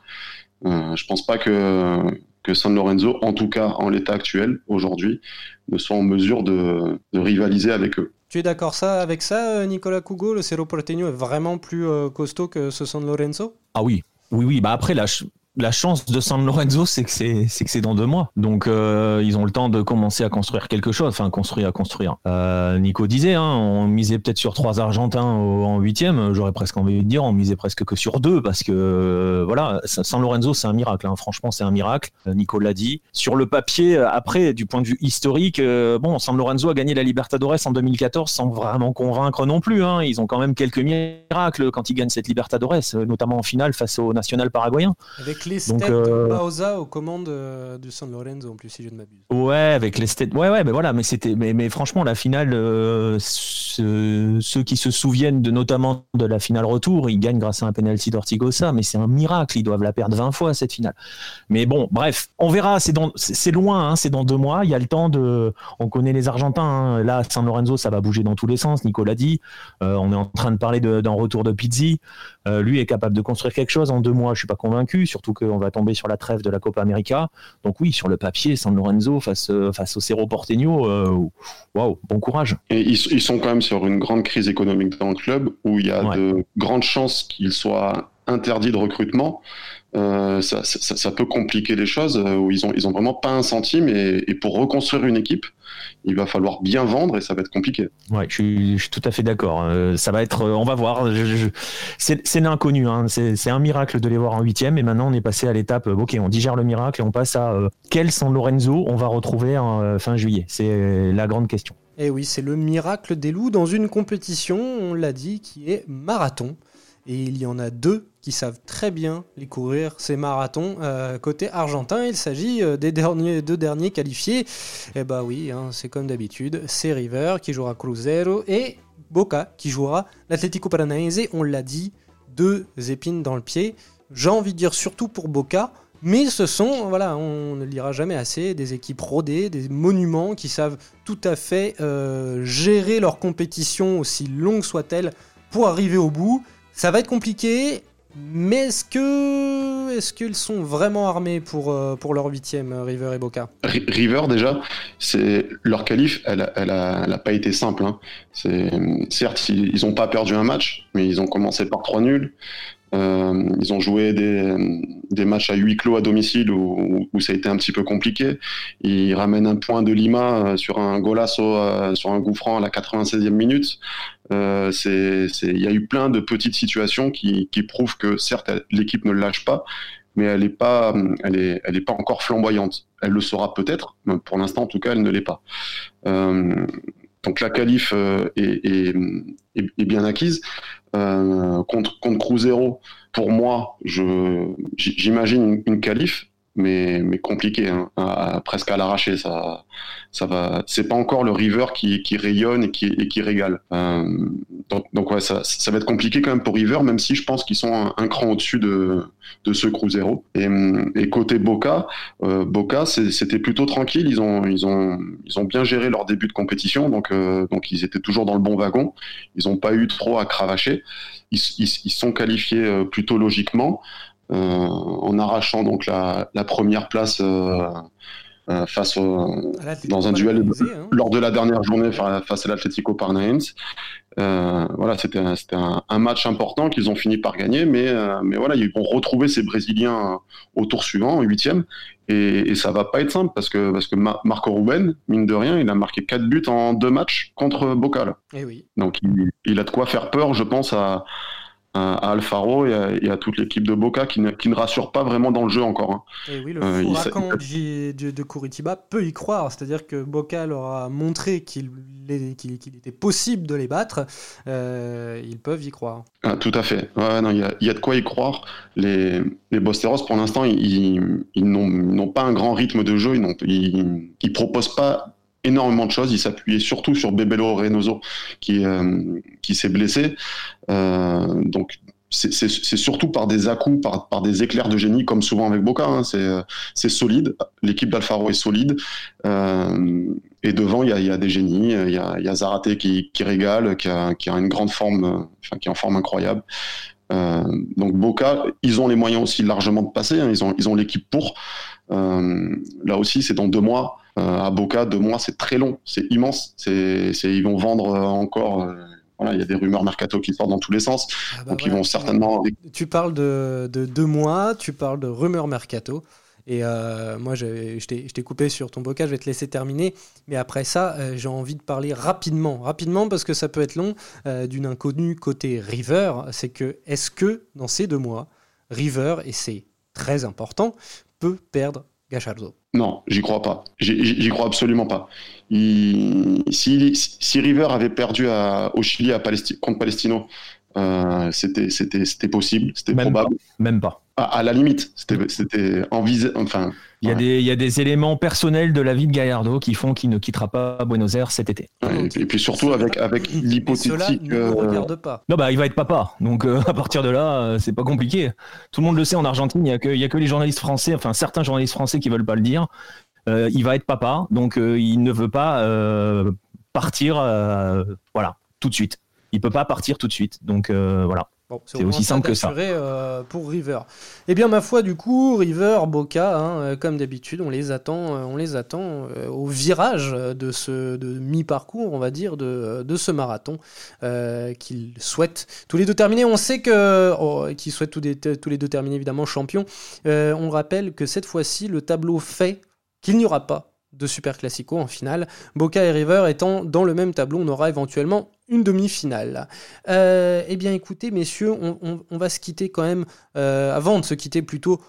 Je pense pas que que San Lorenzo, en tout cas en l'état actuel, aujourd'hui, ne soit en mesure de, de, rivaliser avec eux. Tu es d'accord ça, avec ça, Nicolas Cougo Le Cerro Porteño est vraiment plus euh, costaud que ce San Lorenzo? Ah oui, oui, oui. Bah après, là, la chance de San Lorenzo, c'est que c'est que c'est dans deux mois. Donc euh, ils ont le temps de commencer à construire quelque chose, enfin construire à construire. Euh, Nico disait, hein, on misait peut-être sur trois Argentins en huitième. J'aurais presque envie de dire, on misait presque que sur deux parce que euh, voilà, San Lorenzo c'est un miracle. Hein. Franchement, c'est un miracle. Euh, Nico l'a dit. Sur le papier, après, du point de vue historique, euh, bon, San Lorenzo a gagné la Libertadores en 2014 sans vraiment convaincre non plus. Hein. Ils ont quand même quelques miracles quand ils gagnent cette Libertadores, notamment en finale face au national paraguayen. Avec les stats de Bauza aux commandes de San Lorenzo en plus, si je ne m'abuse. Ouais, avec les stats. Ouais, ouais, mais voilà, mais c'était, mais, mais franchement, la finale, ceux qui se souviennent de notamment de la finale retour, ils gagnent grâce à un penalty d'Ortigosa, mais c'est un miracle, ils doivent la perdre 20 fois cette finale. Mais bon, bref, on verra, c'est dans, c'est loin, hein, c'est dans deux mois, il y a le temps de, on connaît les Argentins, hein. là, San Lorenzo, ça va bouger dans tous les sens, Nicolas dit, euh, on est en train de parler d'un retour de Pizzi, euh, lui est capable de construire quelque chose en deux mois, je suis pas convaincu, surtout qu'on va tomber sur la trêve de la Copa América, donc oui, sur le papier, San Lorenzo face, face au Cerro Porteño, euh, waouh, bon courage. Et ils, ils sont quand même sur une grande crise économique dans le club où il y a de grandes chances qu'il soit interdit de recrutement. Euh, ça, ça, ça, peut compliquer les choses euh, où ils ont ils ont vraiment pas un centime et, et, pour reconstruire une équipe il va falloir bien vendre et ça va être compliqué. Ouais, je suis, je suis tout à fait d'accord. Euh, ça va être, on va voir. c'est l'inconnu. Hein. C'est un miracle de les voir en huitième et maintenant on est passé à l'étape. Ok, on digère le miracle et on passe à euh, quel San Lorenzo on va retrouver en fin juillet. C'est la grande question. Et eh oui, c'est le miracle des loups dans une compétition, on l'a dit, qui est marathon. Et il y en a deux qui savent très bien les courir, ces marathons. Euh, côté argentin, il s'agit euh, des derniers, deux derniers qualifiés. Et eh bah oui, hein, c'est comme d'habitude, c'est River qui jouera Cruzeiro et Boca qui jouera l'Atlético Paranaense. On l'a dit, deux épines dans le pied. J'ai envie de dire surtout pour Boca. Mais ce sont, voilà, on ne lira jamais assez, des équipes rodées, des monuments qui savent tout à fait euh, gérer leur compétition, aussi longue soit-elle, pour arriver au bout. Ça va être compliqué, mais est-ce que est-ce qu'ils sont vraiment armés pour, euh, pour leur huitième, euh, River et Boca? River déjà, c'est leur qualif, elle, elle, a, pas été simple. Hein. certes, ils n'ont pas perdu un match, mais ils ont commencé par trois nuls. Euh, ils ont joué des, matchs à huis clos à domicile où, ça a été un petit peu compliqué. Ils ramènent un point de Lima euh, sur un golasso, euh, sur un coup franc à la 96e minute. Il y a eu plein de petites situations qui, prouvent que certes l'équipe ne lâche pas, mais elle n'est pas, encore flamboyante. Elle le sera peut-être, mais pour l'instant en tout cas elle ne l'est pas. Donc la qualif est, bien acquise. Euh, contre, contre Cruzeiro, pour moi, j'imagine une, une qualif, mais, mais compliqué, hein, presque à l'arracher. Ça, ça va. C'est pas encore le River qui, rayonne et qui, régale. Euh, donc, donc, ça, va être compliqué quand même pour River, même si je pense qu'ils sont un, cran au-dessus de, de ce Cruzeiro. Et, et côté Boca, euh, Boca, c'était plutôt tranquille. Ils ont, ils ont, ils ont bien géré leur début de compétition, donc, euh, donc ils étaient toujours dans le bon wagon. Ils n'ont pas eu trop à cravacher. Ils, ils, ils sont qualifiés plutôt logiquement. Euh, en arrachant donc la, première place euh, euh, face au, dans un duel hein. lors de la dernière journée face à l'Atlético Paranaense. voilà, c'était un, un, match important qu'ils ont fini par gagner, mais, mais voilà, ils vont retrouver ces Brésiliens au tour suivant, au huitième, et, et ça va pas être simple parce que, parce que Marco Ruben, mine de rien, il a marqué quatre buts en deux matchs contre Boca. Et eh oui. Donc il, il, a de quoi faire peur, je pense, à, à Alfaro et à, toute l'équipe de Boca qui ne, qui ne, rassure pas vraiment dans le jeu encore. Hein. Et oui, le euh, de, de, Curitiba peut y croire, c'est-à-dire que Boca leur a montré qu'il était possible de les battre, euh, ils peuvent y croire. Ah, tout à fait, il ouais, y, a, y, a de quoi y croire. Les, les Bosteros, pour l'instant, ils, ils n'ont pas un grand rythme de jeu, ils ne proposent pas énormément de choses. Il s'appuyait surtout sur Bebelo Reynoso qui, euh, qui s'est blessé. Euh, donc c'est surtout par des à par, par, des éclairs de génie, comme souvent avec Boca. Hein. C'est solide. L'équipe d'Alfaro est solide. Euh, et devant, il y a, y a, des génies. Il y a, y a Zarate qui, qui régale, qui a, qui a, une grande forme, enfin, qui est en forme incroyable. Euh, donc Boca, ils ont les moyens aussi largement de passer. Hein. Ils ont, ils ont l'équipe pour. Euh, là aussi, c'est dans deux mois. Euh, à Boca, deux mois, c'est très long, c'est immense. C'est, ils vont vendre encore. voilà, il y a des rumeurs mercato qui sortent dans tous les sens. Ah bah donc ils vont certainement. Tu parles de, de, deux mois, tu parles de rumeurs mercato. Et moi, je, je t'ai coupé sur ton boca, je vais te laisser terminer. Mais après ça, j'ai envie de parler rapidement, rapidement parce que ça peut être long, d'une inconnue côté River. C'est que, est-ce que dans ces deux mois, River, et c'est très important, peut perdre Gachardo Non, j'y crois pas. J'y crois absolument pas. si, si, River avait perdu au Chili contre Palestino euh, c'était c'était c'était possible, c'était Même probable. Même pas. À, à la limite, c'était c'était envisé. Enfin, Il y, a Ouais. des, il y a des éléments personnels de la vie de Gallardo qui font qu'il ne quittera pas Buenos Aires cet été. ouais, et, puis, et puis surtout avec avec l'hypothétique. ne euh, regarde pas. Non, bah, il va être papa. Donc, euh, à partir de là, euh, c'est pas compliqué. Tout le monde le sait en Argentine. Il y a que, il y a que les journalistes français, enfin, certains journalistes français qui veulent pas le dire. Euh, il va être papa. Donc, euh, il ne veut pas euh, partir, euh, voilà, tout de suite. Il peut pas partir tout de suite. Donc, euh, voilà. Bon, C'est aussi simple que ça. euh, pour River. Eh bien, ma foi, du coup, River, Boca, hein, euh, comme d'habitude, on les attend, euh, on les attend au virage de ce de mi-parcours, on va dire, de, de ce marathon qu'ils souhaitent tous les deux terminer. On sait que oh, qu'ils souhaitent tous, des- tous les deux terminer évidemment champions. Euh, on rappelle que cette fois-ci, le tableau fait qu'il n'y aura pas de Super Classico en finale. Boca et River étant dans le même tableau, on aura éventuellement une demi-finale. Euh, eh bien, écoutez, messieurs, on, va se quitter quand même. euh, avant de se quitter, plutôt,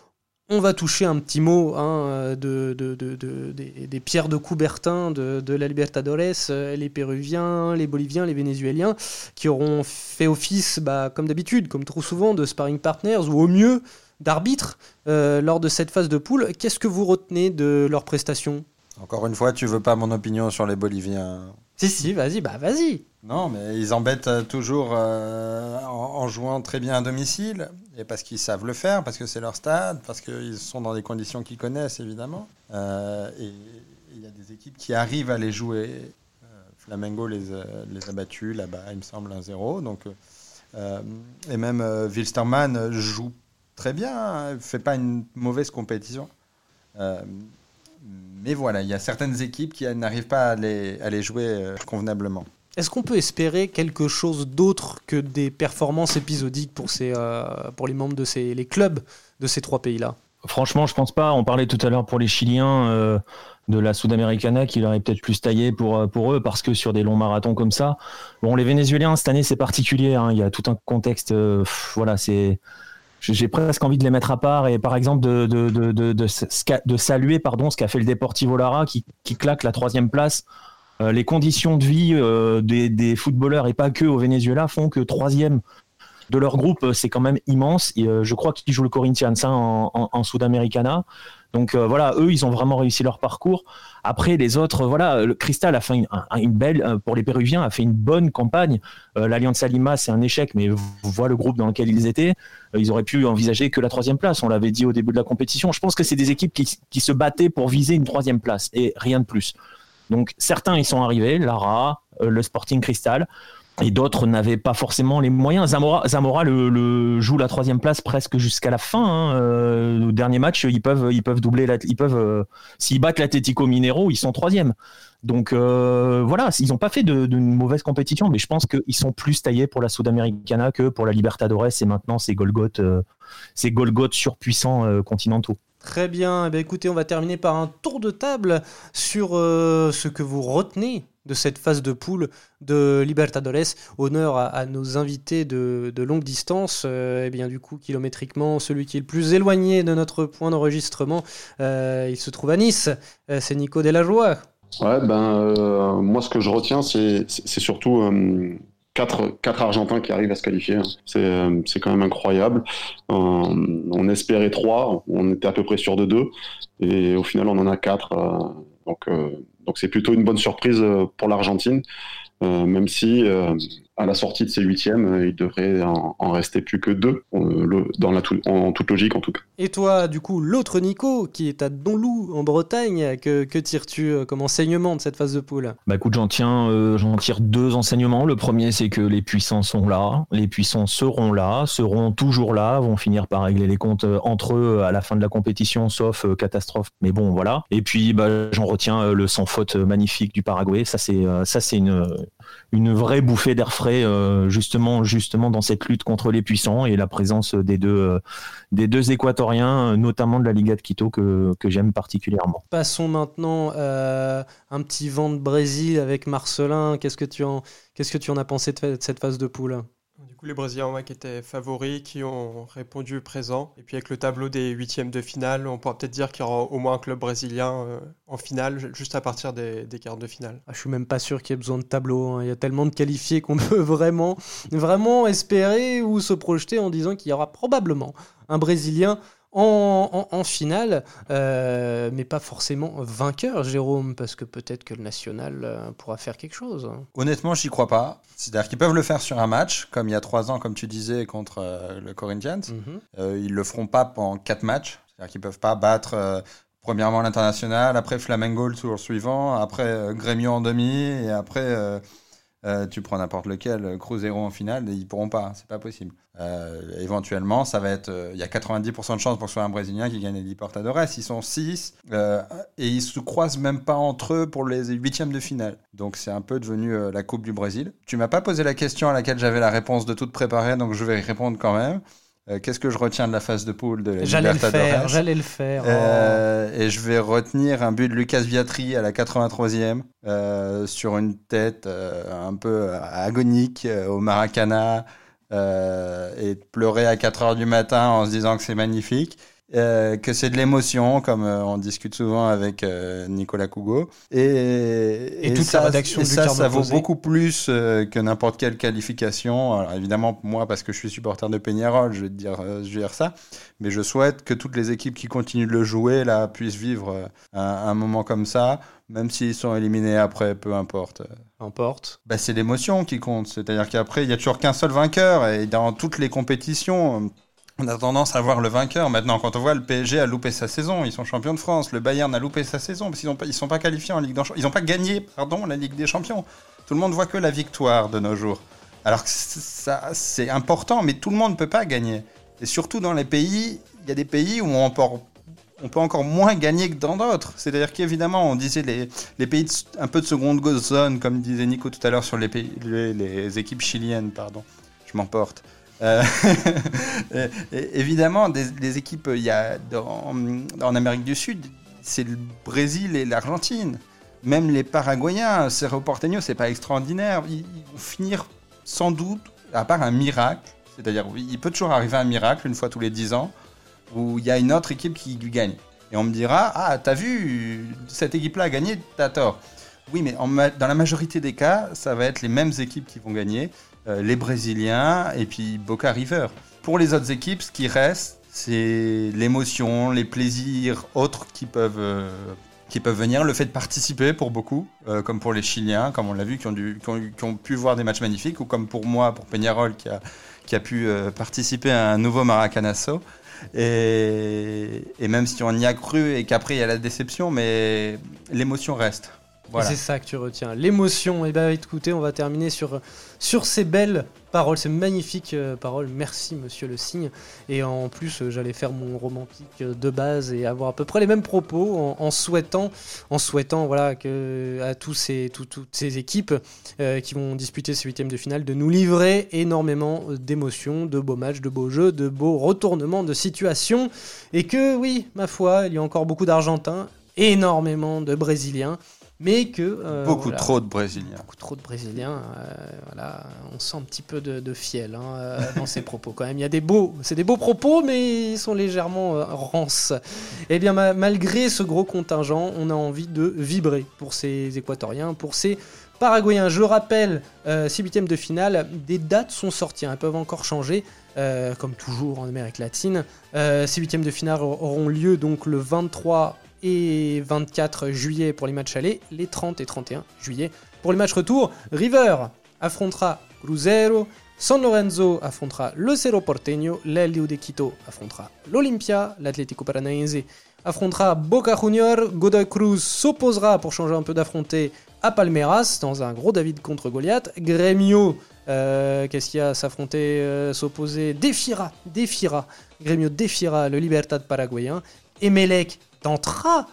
on va toucher un petit mot hein, de, de- de- de- des, pierres de Coubertin de, la Libertadores, euh, les Péruviens, les Boliviens, les Vénézuéliens, qui auront fait office, bah, comme d'habitude, comme trop souvent, de sparring partners ou au mieux d'arbitres lors de cette phase de poule. Qu'est-ce que vous retenez de leurs prestations? Encore une fois, tu veux pas mon opinion sur les Boliviens Si, si, vas-y, bah vas-y. Non, mais ils embêtent euh, toujours euh, en, jouant très bien à domicile, et parce qu'ils savent le faire, parce que c'est leur stade, parce qu'ils sont dans des conditions qu'ils connaissent, évidemment. Euh, et il y a des équipes qui arrivent à les jouer. Flamengo les, les a battus là-bas, il me semble, 1-0. Donc, euh, et même Wilstermann joue très bien, hein, fait pas une mauvaise compétition. Mais voilà, il y a certaines équipes qui n'arrivent pas à les, à les jouer euh, convenablement. Est-ce qu'on peut espérer quelque chose d'autre que des performances épisodiques pour, ces, euh, pour les membres de ces, les clubs de ces trois pays-là? Franchement, je pense pas. On parlait tout à l'heure pour les Chiliens euh, de la Sudamericana qu'il aurait peut-être plus taillé pour, pour eux parce que sur des longs marathons comme ça. Bon, les Vénézuéliens, cette année, c'est particulier. hein. Il y a tout un contexte. euh, pff, voilà, c'est. J'ai presque envie de les mettre à part et par exemple de, de, de, de, saluer pardon, ce qu'a fait le Deportivo Lara qui, qui claque la troisième place. Euh, les conditions de vie euh, des, footballeurs et pas que au Venezuela font que troisième de leur groupe, euh, c'est quand même immense. Et, je crois qu'ils jouent le Corinthians hein, en, en, en Sudamericana. Donc euh, voilà, eux, ils ont vraiment réussi leur parcours. Après, les autres, voilà, le Cristal a fait une, un- une belle, euh, pour les Péruviens, a fait une bonne campagne. Euh, L'Alliance Lima, c'est un échec, mais vous voyez le groupe dans lequel ils étaient. Ils auraient pu envisager que la troisième place. On l'avait dit au début de la compétition. Je pense que c'est des équipes qui, se battaient pour viser une troisième place et rien de plus. Donc certains, ils sont arrivés, Lara, le Sporting Cristal. Et d'autres n'avaient pas forcément les moyens. Zamora, Zamora joue la troisième place presque jusqu'à la fin. hein. Euh, dernier match, ils peuvent, ils peuvent doubler. la- ils peuvent, euh, s'ils battent l'Atlético Minero, ils sont troisième. Donc euh, voilà, ils n'ont pas fait de, mauvaise compétition, mais je pense qu'ils sont plus taillés pour la Sudamericana que pour la Libertadores. Et maintenant, ces Golgoth, ces Golgoth surpuissants continentaux. Très bien. Eh bien, écoutez, on va terminer par un tour de table sur ce que vous retenez de cette phase de poule de Libertadores. Honneur à, nos invités de, de longue distance. Euh, eh bien, du coup, kilométriquement, celui qui est le plus éloigné de notre point d'enregistrement, euh, il se trouve à Nice. Euh, c'est Nico Delajoie. Ouais, ben moi ce que je retiens, c'est surtout quatre, quatre Argentins qui arrivent à se qualifier. C'est quand même incroyable. Euh, on espérait trois, on était à peu près sûr de deux, et au final on en a quatre. donc donc c'est plutôt une bonne surprise euh, pour l'Argentine, euh, même si euh, à la sortie de ces huitièmes, euh, il devrait en, en rester plus que deux, euh, dans la tout- en toute logique en tout cas. Et toi, du coup, l'autre Nico, qui est à Donlou, en Bretagne, que, que tires-tu euh, comme enseignement de cette phase de poule? Bah écoute, j'en tiens, euh, j'en tire deux enseignements. Le premier, c'est que les puissants sont là, les puissants seront là, seront toujours là, vont finir par régler les comptes entre eux à la fin de la compétition, sauf euh, catastrophe. Mais bon, voilà. Et puis, bah, j'en retiens euh, le sans faute magnifique du Paraguay. Ça, c'est, euh, ça, c'est une, une vraie bouffée d'air frais, euh, justement, justement dans cette lutte contre les puissants et la présence des deux, euh, des deux Équatoriens, notamment de la Liga de Quito que, j'aime particulièrement. Passons maintenant euh, un petit vent de Brésil avec Marcelin. Qu'est-ce que tu en, qu'est-ce que tu en as pensé de cette phase de poule? Du coup, les Brésiliens ouais, qui étaient favoris, qui ont répondu présent. Et puis avec le tableau des huitièmes de finale, on pourra peut-être dire qu'il y aura au moins un club brésilien euh, en finale, juste à partir des, quarts de finale. Ah, je suis même pas sûr qu'il y ait besoin de tableau. hein. Il y a tellement de qualifiés qu'on peut vraiment espérer ou se projeter en disant qu'il y aura probablement un Brésilien en, en- en finale, euh, mais pas forcément vainqueur, Jérôme, parce que peut-être que le national euh, pourra faire quelque chose. Honnêtement, j'y crois pas. C'est-à-dire qu'ils peuvent le faire sur un match, comme il y a trois ans, comme tu disais, contre euh, le Corinthians. Mhm. Euh, ils le feront pas pendant quatre matchs. C'est-à-dire qu'ils peuvent pas battre premièrement l'international, après Flamengo le tour suivant, après Grêmio en demi, et après euh, tu prends n'importe lequel, euh, Cruzeiro en finale, ils pourront pas. C'est pas possible. Euh, éventuellement, ça va être. Il y a 90% de chances pour que ce soit un Brésilien qui gagne les Libertadores. Ils sont 6 et ils se croisent même pas entre eux pour les huitièmes de finale. Donc c'est un peu devenu la Coupe du Brésil. Tu m'as pas posé la question à laquelle j'avais la réponse de toute préparée, donc je vais y répondre quand même. Euh, Qu'est-ce que je retiens de la phase de poule de la J'allais le faire, j'allais le faire. Oh. Euh, et je vais retenir un but de Lucas Viatri à la 83e euh, sur une tête un peu agonique au Maracana et pleurer à 4 heures du matin en se disant que c'est magnifique. Euh, que c'est de l'émotion, comme euh, on discute souvent avec euh, Nicolas Cougo. Et, Et toute la rédaction et du ça, ça vaut beaucoup plus que n'importe quelle qualification. Alors, évidemment, moi, parce que je suis supporter de Peñarol, je vais te dire, je vais dire ça. Mais je souhaite que toutes les équipes qui continuent de le jouer là puissent vivre un, un moment comme ça, même s'ils sont éliminés après, peu importe. Importe. Bah, c'est l'émotion qui compte. C'est-à-dire qu'après, il y a toujours qu'un seul vainqueur. Et dans toutes les compétitions, on a tendance à voir le vainqueur. Maintenant, quand on voit le PSG a loupé sa saison, ils sont champions de France. Le Bayern a loupé sa saison parce qu'ils ne sont pas qualifiés en Ligue des Champions. Ils n'ont pas gagné, pardon, la Ligue des Champions. Tout le monde voit que la victoire de nos jours. Alors que c'est important, mais tout le monde ne peut pas gagner. Et surtout dans les pays, il y a des pays où on peut, encore moins gagner que dans d'autres. C'est-à-dire qu'évidemment, on disait les, pays un peu de seconde zone, comme disait Nico tout à l'heure sur les, équipes chiliennes, pardon. Je m'emporte. Euh, et, évidemment, des, des équipes, il y a en Amérique du Sud, c'est le Brésil et l'Argentine. Même les Paraguayens, Cerro Porteño, c'est pas extraordinaire. Ils, vont finir sans doute, à part un miracle, c'est-à-dire il peut toujours arriver un miracle une fois tous les 10 ans, où il y a une autre équipe qui gagne. Et on me dira, ah, t'as vu, cette équipe-là a gagné, t'as tort. Oui, mais dans la majorité des cas, ça va être les mêmes équipes qui vont gagner, euh, les Brésiliens et puis Boca River. Pour les autres équipes, ce qui reste, c'est l'émotion, les plaisirs autres qui peuvent, euh, qui peuvent venir, le fait de participer pour beaucoup, euh, comme pour les Chiliens, comme on l'a vu, qui ont, dû, qui, ont, pu voir des matchs magnifiques, ou comme pour moi, pour Peñarol, qui a, qui a pu euh, participer à un nouveau Maracanazo. Et, et, même si on y a cru et qu'après il y a la déception, mais l'émotion reste. C'est ça que tu retiens, l'émotion. Et bien écoutez, on va terminer sur, sur ces belles paroles, ces magnifiques euh, paroles. Merci monsieur le signe. Et en plus, euh, j'allais faire mon romantique euh, de base et avoir à peu près les mêmes propos en, souhaitant, en souhaitant voilà, que, à tous ces, tout, toutes ces équipes qui vont disputer ces huitièmes de finale de nous livrer énormément d'émotions, de beaux matchs, de beaux jeux, de beaux retournements de situation. Et que oui, ma foi, il y a encore beaucoup d'Argentins, énormément de Brésiliens mais que euh, beaucoup voilà, trop de Brésiliens, beaucoup trop de Brésiliens, euh, voilà, on sent un petit peu de, de fiel hein, euh, dans ces propos quand même. Il y a des beaux, c'est des beaux propos, mais ils sont légèrement euh, rances. Et bien ma, malgré ce gros contingent, on a envie de vibrer pour ces Équatoriens, pour ces Paraguayens. Je rappelle, ces huitièmes de finale, des dates sont sorties, hein, elles peuvent encore changer. Comme toujours en Amérique latine, ces huitièmes de finale auront lieu donc le 23 et 24 juillet pour les matchs allés, les 30 et 31 juillet pour les matchs retour. River affrontera Cruzeiro, San Lorenzo affrontera le Cerro Porteño, l'Elio de Quito affrontera l'Olympia, l'Atlético Paranaense affrontera Boca Junior, Godoy Cruz s'opposera pour changer un peu d'affronter à Palmeiras dans un gros David contre Goliath, Grêmio euh, qu'est-ce qu'il y a s'affronter, euh, s'opposer, défiera, défiera, Grêmio défiera le Libertad paraguayen, Emelec tentera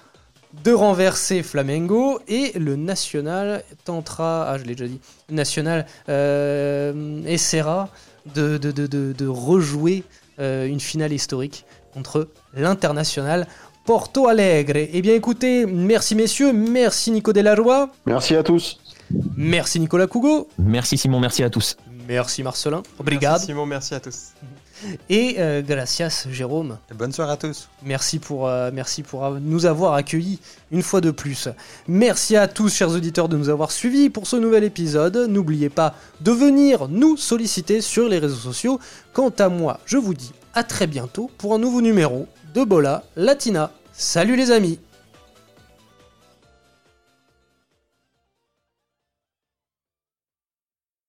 de renverser Flamengo et le National tentera, ah je l'ai déjà dit, le National euh, essaiera de, de, de, de rejouer euh, une finale historique contre l'International Porto Alegre. Eh bien écoutez, merci messieurs, merci Nico Delarroy. Merci à tous. Merci Nicolas Cougo. Merci Simon, merci à tous. Merci Marcelin. Obrigado. Merci Simon, merci à tous. Et euh, gracias Jérôme. Et bonne soirée à tous. Merci pour, euh, merci pour euh, nous avoir accueillis une fois de plus. Merci à tous, chers auditeurs, de nous avoir suivis pour ce nouvel épisode. N'oubliez pas de venir nous solliciter sur les réseaux sociaux. Quant à moi, je vous dis à très bientôt pour un nouveau numéro de Bola Latina. Salut les amis